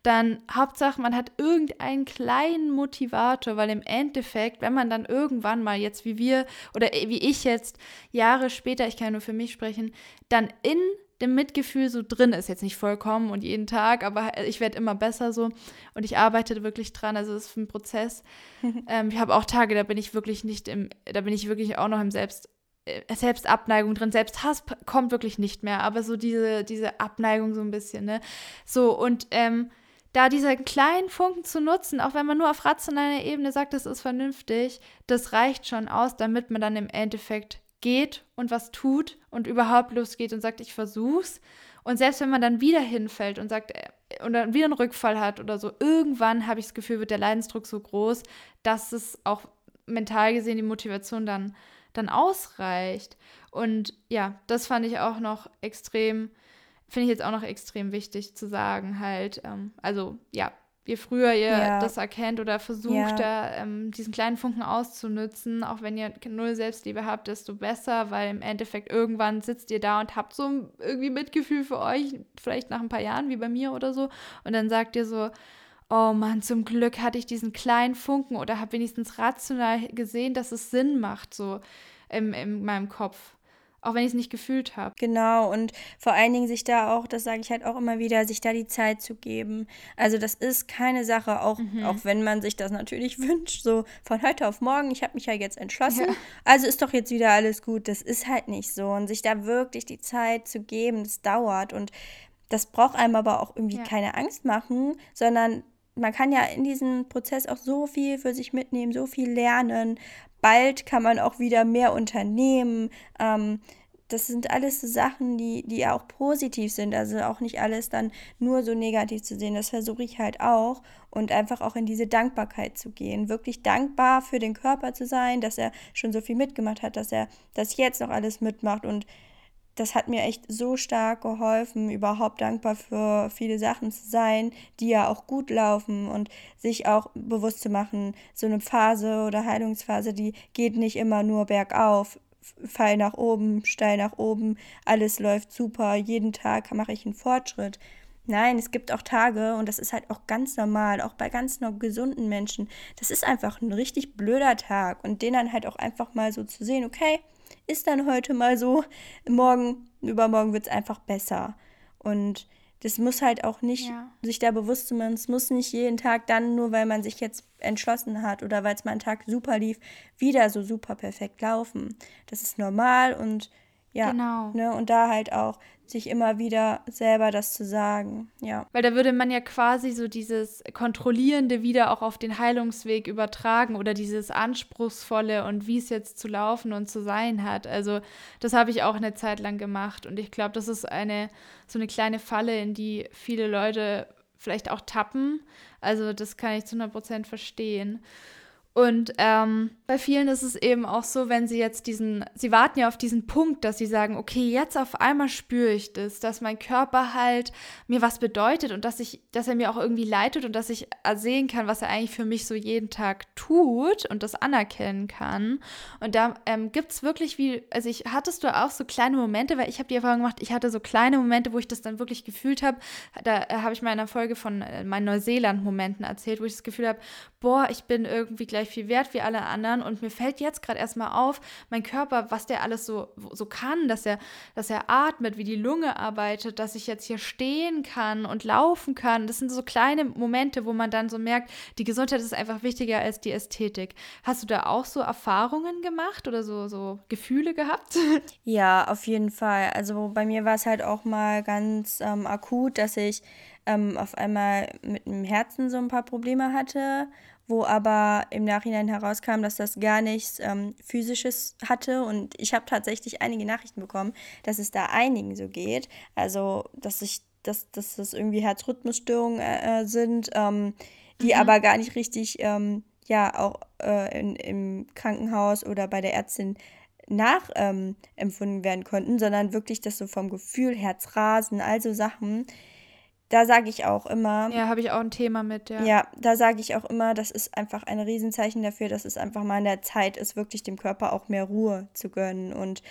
dann Hauptsache, man hat irgendeinen kleinen Motivator, weil im Endeffekt, wenn man dann irgendwann mal jetzt wie wir oder wie ich jetzt Jahre später, ich kann ja nur für mich sprechen, dann in dem Mitgefühl so drin ist. Jetzt nicht vollkommen und jeden Tag, aber ich werde immer besser so und ich arbeite wirklich dran. Also es ist ein Prozess. [LAUGHS] ähm, ich habe auch Tage, da bin ich wirklich nicht im, da bin ich wirklich auch noch im Selbst, äh, Selbstabneigung drin. Selbsthass kommt wirklich nicht mehr, aber so diese, diese Abneigung so ein bisschen, ne? So und ähm, da diesen kleinen Funken zu nutzen, auch wenn man nur auf rationaler Ebene sagt, das ist vernünftig, das reicht schon aus, damit man dann im Endeffekt geht und was tut und überhaupt losgeht und sagt, ich versuch's. Und selbst wenn man dann wieder hinfällt und sagt, äh, oder wieder einen Rückfall hat oder so, irgendwann habe ich das Gefühl, wird der Leidensdruck so groß, dass es auch mental gesehen die Motivation dann, dann ausreicht. Und ja, das fand ich auch noch extrem, finde ich jetzt auch noch extrem wichtig zu sagen, halt. Ähm, also ja, je früher ihr ja. das erkennt oder versucht, ja. da, ähm, diesen kleinen Funken auszunutzen, auch wenn ihr null Selbstliebe habt, desto besser, weil im Endeffekt irgendwann sitzt ihr da und habt so irgendwie Mitgefühl für euch, vielleicht nach ein paar Jahren wie bei mir oder so, und dann sagt ihr so, oh Mann, zum Glück hatte ich diesen kleinen Funken oder habe wenigstens rational gesehen, dass es Sinn macht, so in, in meinem Kopf auch wenn ich es nicht gefühlt habe. Genau, und vor allen Dingen sich da auch, das sage ich halt auch immer wieder, sich da die Zeit zu geben. Also das ist keine Sache, auch, mhm. auch wenn man sich das natürlich [LAUGHS] wünscht, so von heute auf morgen, ich habe mich ja jetzt entschlossen, ja. also ist doch jetzt wieder alles gut. Das ist halt nicht so. Und sich da wirklich die Zeit zu geben, das dauert. Und das braucht einem aber auch irgendwie ja. keine Angst machen, sondern man kann ja in diesem Prozess auch so viel für sich mitnehmen, so viel lernen. Bald kann man auch wieder mehr unternehmen. Ähm, das sind alles so Sachen, die, die auch positiv sind. Also auch nicht alles dann nur so negativ zu sehen. Das versuche ich halt auch. Und einfach auch in diese Dankbarkeit zu gehen. Wirklich dankbar für den Körper zu sein, dass er schon so viel mitgemacht hat, dass er das jetzt noch alles mitmacht. Und das hat mir echt so stark geholfen, überhaupt dankbar für viele Sachen zu sein, die ja auch gut laufen und sich auch bewusst zu machen, so eine Phase oder Heilungsphase, die geht nicht immer nur bergauf. Fall nach oben, steil nach oben, alles läuft super, jeden Tag mache ich einen Fortschritt. Nein, es gibt auch Tage, und das ist halt auch ganz normal, auch bei ganz gesunden Menschen, das ist einfach ein richtig blöder Tag und den dann halt auch einfach mal so zu sehen, okay, ist dann heute mal so, morgen, übermorgen wird es einfach besser. Und das muss halt auch nicht ja. sich da bewusst zu machen, es muss nicht jeden Tag dann, nur weil man sich jetzt entschlossen hat oder weil es mal einen Tag super lief, wieder so super perfekt laufen. Das ist normal und ja, genau. Ne, und da halt auch sich immer wieder selber das zu sagen, ja. Weil da würde man ja quasi so dieses Kontrollierende wieder auch auf den Heilungsweg übertragen oder dieses Anspruchsvolle und wie es jetzt zu laufen und zu sein hat. Also das habe ich auch eine Zeit lang gemacht und ich glaube, das ist eine so eine kleine Falle, in die viele Leute vielleicht auch tappen. Also das kann ich zu 100 Prozent verstehen. Und ähm, bei vielen ist es eben auch so, wenn sie jetzt diesen, sie warten ja auf diesen Punkt, dass sie sagen, okay, jetzt auf einmal spüre ich das, dass mein Körper halt mir was bedeutet und dass ich, dass er mir auch irgendwie leitet und dass ich sehen kann, was er eigentlich für mich so jeden Tag tut und das anerkennen kann. Und da ähm, gibt es wirklich wie, also ich hattest du auch so kleine Momente, weil ich habe die Erfahrung gemacht, ich hatte so kleine Momente, wo ich das dann wirklich gefühlt habe. Da äh, habe ich mal in einer Folge von äh, meinen Neuseeland-Momenten erzählt, wo ich das Gefühl habe, boah, ich bin irgendwie gleich gleich viel wert wie alle anderen und mir fällt jetzt gerade erstmal auf, mein Körper, was der alles so, so kann, dass er, dass er atmet, wie die Lunge arbeitet, dass ich jetzt hier stehen kann und laufen kann. Das sind so kleine Momente, wo man dann so merkt, die Gesundheit ist einfach wichtiger als die Ästhetik. Hast du da auch so Erfahrungen gemacht oder so, so Gefühle gehabt? [LAUGHS] Ja, auf jeden Fall. Also bei mir war es halt auch mal ganz ähm, akut, dass ich ähm, auf einmal mit dem Herzen so ein paar Probleme hatte wo aber im Nachhinein herauskam, dass das gar nichts ähm, Physisches hatte. Und ich habe tatsächlich einige Nachrichten bekommen, dass es da einigen so geht. Also, dass ich, dass, dass das irgendwie Herzrhythmusstörungen äh, äh, sind, ähm, die mhm. aber gar nicht richtig, ähm, ja, auch äh, in, im Krankenhaus oder bei der Ärztin nachempfunden ähm, werden konnten, sondern wirklich das so vom Gefühl, Herzrasen, also Sachen, da sage ich auch immer. Ja, habe ich auch ein Thema mit, ja. Ja, da sage ich auch immer, das ist einfach ein Riesenzeichen dafür, dass es einfach mal in der Zeit ist, wirklich dem Körper auch mehr Ruhe zu gönnen. Und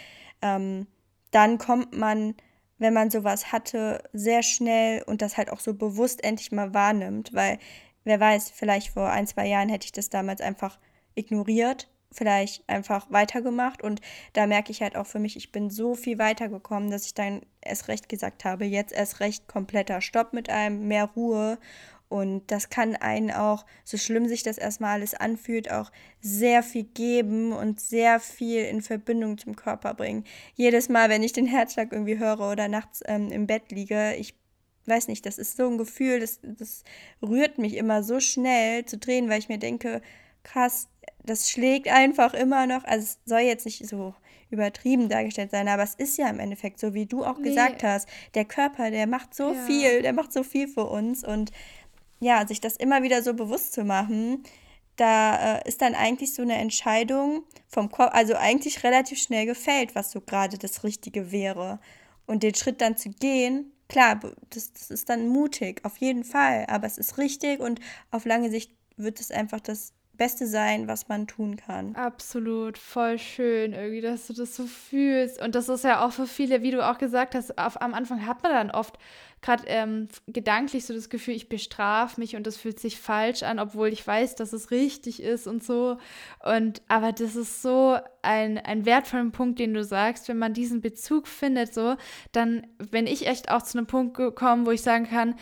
ähm, dann kommt man, wenn man sowas hatte, sehr schnell und das halt auch so bewusst endlich mal wahrnimmt, weil wer weiß, vielleicht vor ein, zwei Jahren hätte ich das damals einfach ignoriert vielleicht einfach weitergemacht und da merke ich halt auch für mich, ich bin so viel weitergekommen, dass ich dann erst recht gesagt habe, jetzt erst recht kompletter Stopp mit einem, mehr Ruhe und das kann einen auch, so schlimm sich das erstmal alles anfühlt, auch sehr viel geben und sehr viel in Verbindung zum Körper bringen. Jedes Mal, wenn ich den Herzschlag irgendwie höre oder nachts ähm, im Bett liege, ich weiß nicht, das ist so ein Gefühl, das, das rührt mich immer so schnell zu drehen, weil ich mir denke, krass, das schlägt einfach immer noch. Also es soll jetzt nicht so übertrieben dargestellt sein, aber es ist ja im Endeffekt so, wie du auch nee. gesagt hast. Der Körper, der macht so ja. viel, der macht so viel für uns und ja, sich das immer wieder so bewusst zu machen, da äh, ist dann eigentlich so eine Entscheidung vom Kopf, also eigentlich relativ schnell gefällt, was so gerade das Richtige wäre. Und den Schritt dann zu gehen, klar, das, das ist dann mutig, auf jeden Fall, aber es ist richtig und auf lange Sicht wird es einfach das Beste sein, was man tun kann. Absolut, voll schön irgendwie, dass du das so fühlst. Und das ist ja auch für viele, wie du auch gesagt hast, auf, am Anfang hat man dann oft gerade ähm, gedanklich so das Gefühl, ich bestrafe mich und das fühlt sich falsch an, obwohl ich weiß, dass es richtig ist und so. Und aber das ist so ein, ein wertvoller Punkt, den du sagst, wenn man diesen Bezug findet, so, dann bin ich echt auch zu einem Punkt gekommen, wo ich sagen kann,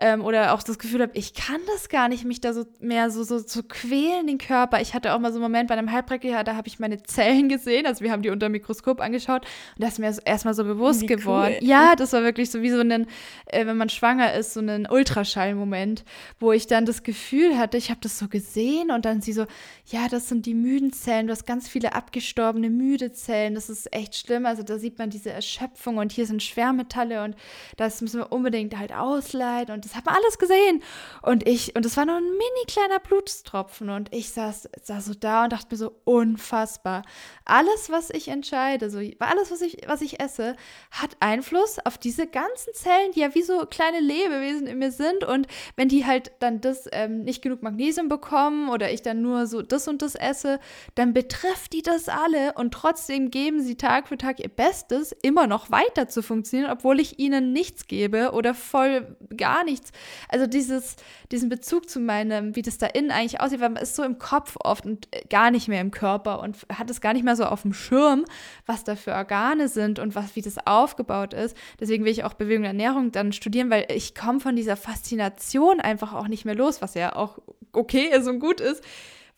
ähm, oder auch das Gefühl habe, ich kann das gar nicht, mich da so mehr so, so zu so quälen, den Körper. Ich hatte auch mal so einen Moment bei einem Heilpraktiker, da habe ich meine Zellen gesehen, also wir haben die unter dem Mikroskop angeschaut und das ist mir so, erstmal so bewusst Wie geworden. Cool. Ja, das war wirklich so wie so ein, äh, wenn man schwanger ist, so ein Ultraschallmoment, wo ich dann das Gefühl hatte, ich habe das so gesehen und dann sie so, ja, das sind die müden Zellen, du hast ganz viele abgestorbene müde Zellen, das ist echt schlimm, also da sieht man diese Erschöpfung und hier sind Schwermetalle und das müssen wir unbedingt halt ausleiten und das hat man alles gesehen. Und ich, und es war nur ein mini kleiner Blutstropfen. Und ich saß, saß so da und dachte mir so, unfassbar. Alles, was ich entscheide, so alles, was ich, was ich esse, hat Einfluss auf diese ganzen Zellen, die ja wie so kleine Lebewesen in mir sind. Und wenn die halt dann das ähm, nicht genug Magnesium bekommen oder ich dann nur so das und das esse, dann betrifft die das alle und trotzdem geben sie Tag für Tag ihr Bestes, immer noch weiter zu funktionieren, obwohl ich ihnen nichts gebe oder voll gar nichts. Also dieses, diesen Bezug zu meinem, wie das da innen eigentlich aussieht, weil man ist so im Kopf oft und äh, gar nicht mehr im Körper und hat es gar nicht mehr so auf dem Schirm, was da für Organe sind und was, wie das aufgebaut ist. Deswegen will ich auch Bewegung und Ernährung dann studieren, weil ich komme von dieser Faszination einfach auch nicht mehr los, was ja auch okay ist und gut ist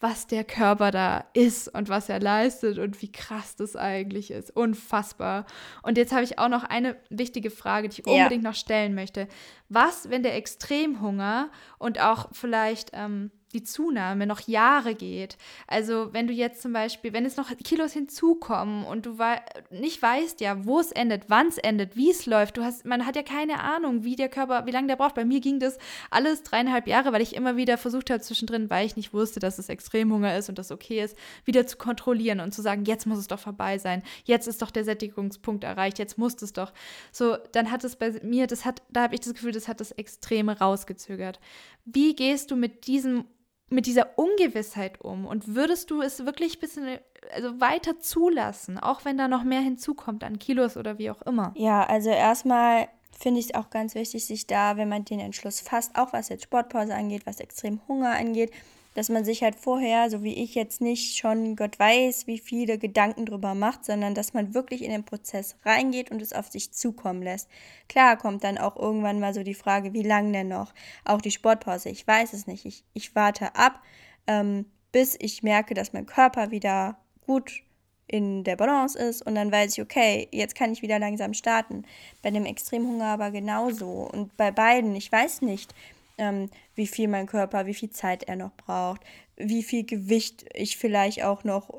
was der Körper da ist und was er leistet und wie krass das eigentlich ist. Unfassbar. Und jetzt habe ich auch noch eine wichtige Frage, die ich unbedingt noch stellen möchte. Was, wenn der Extremhunger und auch vielleicht ähm, die Zunahme noch Jahre geht. Also wenn du jetzt zum Beispiel, wenn es noch Kilos hinzukommen und du wei nicht weißt ja, wo es endet, wann es endet, wie es läuft, du hast, man hat ja keine Ahnung, wie der Körper, wie lange der braucht. Bei mir ging das alles dreieinhalb Jahre, weil ich immer wieder versucht habe zwischendrin, weil ich nicht wusste, dass es Extremhunger ist und das okay ist, wieder zu kontrollieren und zu sagen, jetzt muss es doch vorbei sein, jetzt ist doch der Sättigungspunkt erreicht, jetzt muss es doch. So, dann hat es bei mir, das hat, da habe ich das Gefühl, das hat das Extreme rausgezögert. Wie gehst du mit diesem mit dieser Ungewissheit um? Und würdest du es wirklich ein bisschen also weiter zulassen, auch wenn da noch mehr hinzukommt an Kilos oder wie auch immer? Ja, also erstmal finde ich es auch ganz wichtig, sich da, wenn man den Entschluss fasst, auch was jetzt Sportpause angeht, was extrem Hunger angeht, dass man sich halt vorher, so wie ich jetzt nicht schon Gott weiß, wie viele Gedanken drüber macht, sondern dass man wirklich in den Prozess reingeht und es auf sich zukommen lässt. Klar kommt dann auch irgendwann mal so die Frage, wie lang denn noch? Auch die Sportpause, ich weiß es nicht. Ich, ich warte ab, ähm, bis ich merke, dass mein Körper wieder gut in der Balance ist und dann weiß ich, okay, jetzt kann ich wieder langsam starten. Bei dem Extremhunger aber genauso und bei beiden, ich weiß nicht, ähm, wie viel mein Körper, wie viel Zeit er noch braucht, wie viel Gewicht ich vielleicht auch noch,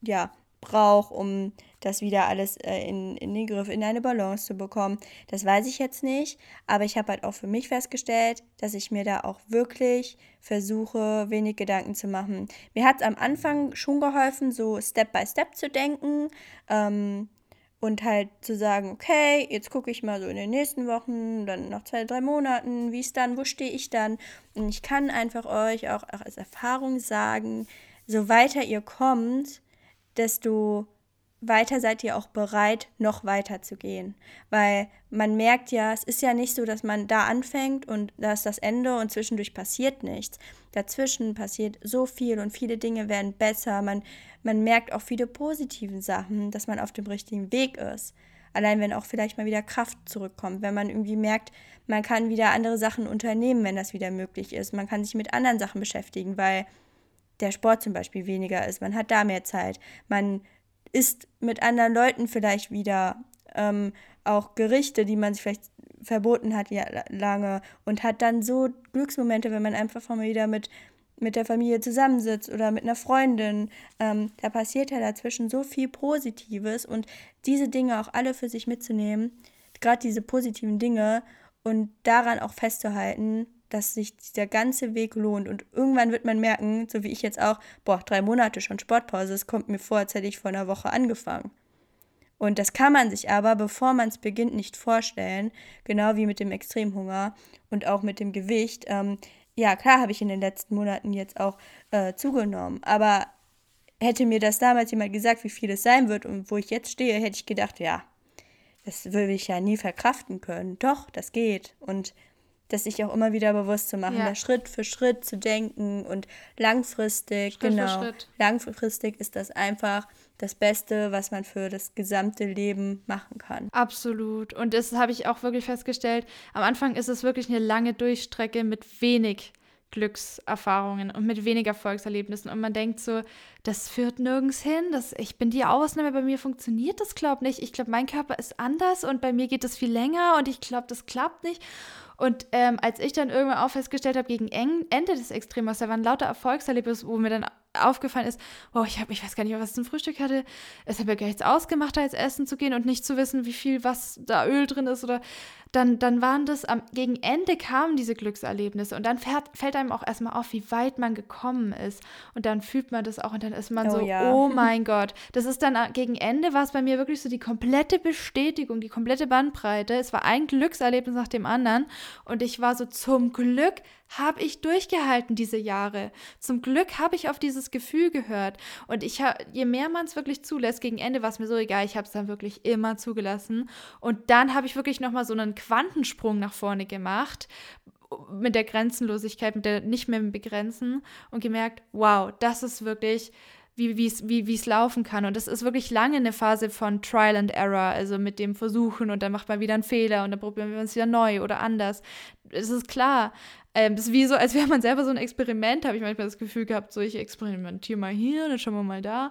ja, brauche, um das wieder alles äh, in, in den Griff, in eine Balance zu bekommen. Das weiß ich jetzt nicht, aber ich habe halt auch für mich festgestellt, dass ich mir da auch wirklich versuche, wenig Gedanken zu machen. Mir hat es am Anfang schon geholfen, so Step by Step zu denken. Ähm, und halt zu sagen, okay, jetzt gucke ich mal so in den nächsten Wochen, dann nach zwei, drei Monaten, wie es dann, wo stehe ich dann? Und ich kann einfach euch auch, auch als Erfahrung sagen, so weiter ihr kommt, desto weiter seid ihr auch bereit, noch weiter zu gehen. Weil man merkt ja, es ist ja nicht so, dass man da anfängt und da ist das Ende und zwischendurch passiert nichts. Dazwischen passiert so viel und viele Dinge werden besser. Man, man merkt auch viele positive Sachen, dass man auf dem richtigen Weg ist. Allein wenn auch vielleicht mal wieder Kraft zurückkommt, wenn man irgendwie merkt, man kann wieder andere Sachen unternehmen, wenn das wieder möglich ist. Man kann sich mit anderen Sachen beschäftigen, weil der Sport zum Beispiel weniger ist. Man hat da mehr Zeit. Man isst mit anderen Leuten vielleicht wieder ähm, auch Gerichte, die man sich vielleicht verboten hat ja, lange und hat dann so Glücksmomente, wenn man einfach mal wieder mit, mit der Familie zusammensitzt oder mit einer Freundin. Ähm, da passiert ja dazwischen so viel Positives und diese Dinge auch alle für sich mitzunehmen, gerade diese positiven Dinge und daran auch festzuhalten, dass sich der ganze Weg lohnt. Und irgendwann wird man merken, so wie ich jetzt auch, boah, drei Monate schon Sportpause, es kommt mir vor, als hätte ich vor einer Woche angefangen. Und das kann man sich aber, bevor man es beginnt, nicht vorstellen, genau wie mit dem Extremhunger und auch mit dem Gewicht. Ähm, ja, klar habe ich in den letzten Monaten jetzt auch äh, zugenommen, aber hätte mir das damals jemand gesagt, wie viel es sein wird und wo ich jetzt stehe, hätte ich gedacht, ja, das würde ich ja nie verkraften können. Doch, das geht. Und das sich auch immer wieder bewusst zu machen, ja. da Schritt für Schritt zu denken und langfristig, Schritt genau, langfristig ist das einfach das Beste, was man für das gesamte Leben machen kann. Absolut. Und das habe ich auch wirklich festgestellt. Am Anfang ist es wirklich eine lange Durchstrecke mit wenig Glückserfahrungen und mit weniger Erfolgserlebnissen. Und man denkt so, das führt nirgends hin. Das, ich bin die Ausnahme, bei mir funktioniert das, glaube nicht. Ich glaube, mein Körper ist anders und bei mir geht das viel länger und ich glaube, das klappt nicht. Und ähm, als ich dann irgendwann auch festgestellt habe, gegen Ende des Extremos, da waren lauter Erfolgserlebnisse, wo mir dann aufgefallen ist, oh, ich habe, ich weiß gar nicht was zum Frühstück hatte. Es hat mir gar nichts ausgemacht, da jetzt essen zu gehen und nicht zu wissen, wie viel was da Öl drin ist oder dann, dann waren das am gegen Ende kamen diese Glückserlebnisse und dann fährt, fällt einem auch erstmal auf, wie weit man gekommen ist und dann fühlt man das auch und dann ist man oh, so, ja. oh [LAUGHS] mein Gott. Das ist dann äh, gegen Ende war es bei mir wirklich so die komplette Bestätigung, die komplette Bandbreite. Es war ein Glückserlebnis nach dem anderen und ich war so zum Glück habe ich durchgehalten diese Jahre. Zum Glück habe ich auf dieses Gefühl gehört. Und ich habe, je mehr man es wirklich zulässt, gegen Ende war es mir so egal, ich habe es dann wirklich immer zugelassen. Und dann habe ich wirklich nochmal so einen Quantensprung nach vorne gemacht, mit der Grenzenlosigkeit, mit der nicht mehr begrenzen und gemerkt, wow, das ist wirklich wie es wie, laufen kann. Und das ist wirklich lange eine Phase von Trial and Error, also mit dem Versuchen und dann macht man wieder einen Fehler und dann probieren wir es wieder neu oder anders. Es ist klar, ähm, das ist wie so, als wäre man selber so ein Experiment, habe ich manchmal das Gefühl gehabt, so ich experimentiere mal hier, dann schauen wir mal da.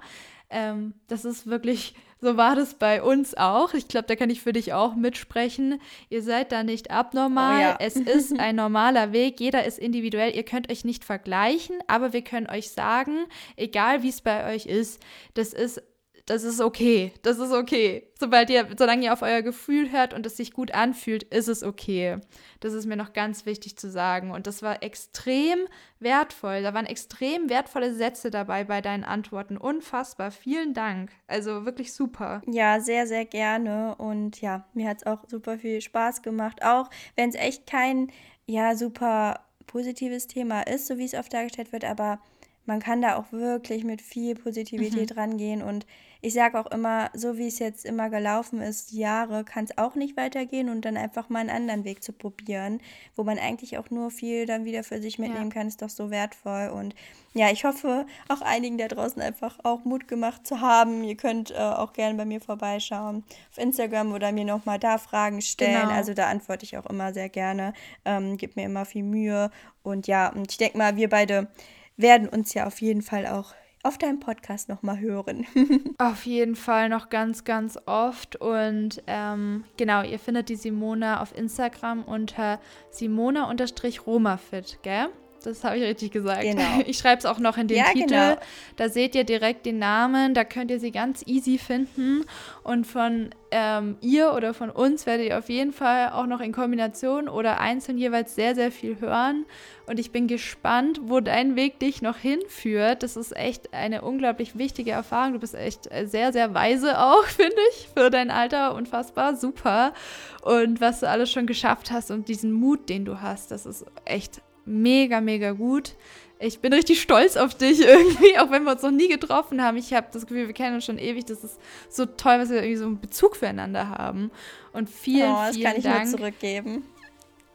Ähm, das ist wirklich, so war das bei uns auch. Ich glaube, da kann ich für dich auch mitsprechen. Ihr seid da nicht abnormal. Oh ja. Es ist [LAUGHS] ein normaler Weg. Jeder ist individuell. Ihr könnt euch nicht vergleichen, aber wir können euch sagen, egal wie es bei euch ist, das ist das ist okay. Das ist okay. Sobald ihr, solange ihr auf euer Gefühl hört und es sich gut anfühlt, ist es okay. Das ist mir noch ganz wichtig zu sagen. Und das war extrem wertvoll. Da waren extrem wertvolle Sätze dabei bei deinen Antworten. Unfassbar. Vielen Dank. Also wirklich super. Ja, sehr, sehr gerne. Und ja, mir hat es auch super viel Spaß gemacht. Auch wenn es echt kein, ja, super positives Thema ist, so wie es oft dargestellt wird, aber man kann da auch wirklich mit viel Positivität mhm. rangehen. Und ich sage auch immer, so wie es jetzt immer gelaufen ist, Jahre, kann es auch nicht weitergehen und dann einfach mal einen anderen Weg zu probieren, wo man eigentlich auch nur viel dann wieder für sich mitnehmen ja. kann, ist doch so wertvoll. Und ja, ich hoffe, auch einigen da draußen einfach auch Mut gemacht zu haben. Ihr könnt äh, auch gerne bei mir vorbeischauen auf Instagram oder mir nochmal da Fragen stellen. Genau. Also da antworte ich auch immer sehr gerne. Ähm, gib mir immer viel Mühe. Und ja, und ich denke mal, wir beide werden uns ja auf jeden Fall auch auf deinem Podcast nochmal hören. [LAUGHS] auf jeden Fall noch ganz, ganz oft. Und ähm, genau, ihr findet die Simona auf Instagram unter Simona-Romafit, gell? Das habe ich richtig gesagt. Genau. [LAUGHS] Ich schreibe es auch noch in den ja, Titel. Genau. Da seht ihr direkt den Namen. Da könnt ihr sie ganz easy finden. Und von ähm, ihr oder von uns werdet ihr auf jeden Fall auch noch in Kombination oder einzeln jeweils sehr, sehr viel hören. Und ich bin gespannt, wo dein Weg dich noch hinführt. Das ist echt eine unglaublich wichtige Erfahrung. Du bist echt sehr, sehr weise auch, [LAUGHS] finde ich, für dein Alter. Unfassbar super. Und was du alles schon geschafft hast und diesen Mut, den du hast, das ist echt mega, mega gut. Ich bin richtig stolz auf dich [LAUGHS] irgendwie, auch wenn wir uns noch nie getroffen haben. Ich habe das Gefühl, wir kennen uns schon ewig. Das ist so toll, was wir irgendwie so einen Bezug füreinander haben. Und vielen, oh, das vielen kann ich Dank. Nur zurückgeben.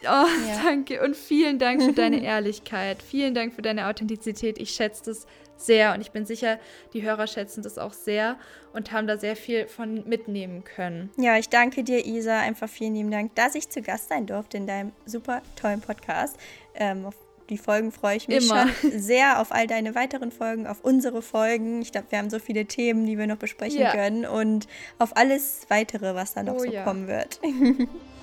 Oh, ja. danke. Und vielen Dank für deine [LAUGHS] Ehrlichkeit. Vielen Dank für deine Authentizität. Ich schätze das sehr und ich bin sicher, die Hörer schätzen das auch sehr und haben da sehr viel von mitnehmen können. Ja, ich danke dir, Isa. Einfach vielen lieben Dank, dass ich zu Gast sein durfte in deinem super tollen Podcast. Ähm, auf die Folgen freue ich mich Immer. schon [LAUGHS] sehr auf all deine weiteren Folgen, auf unsere Folgen. Ich glaube, wir haben so viele Themen, die wir noch besprechen ja. können und auf alles weitere, was da noch oh, so ja. kommen wird. [LAUGHS]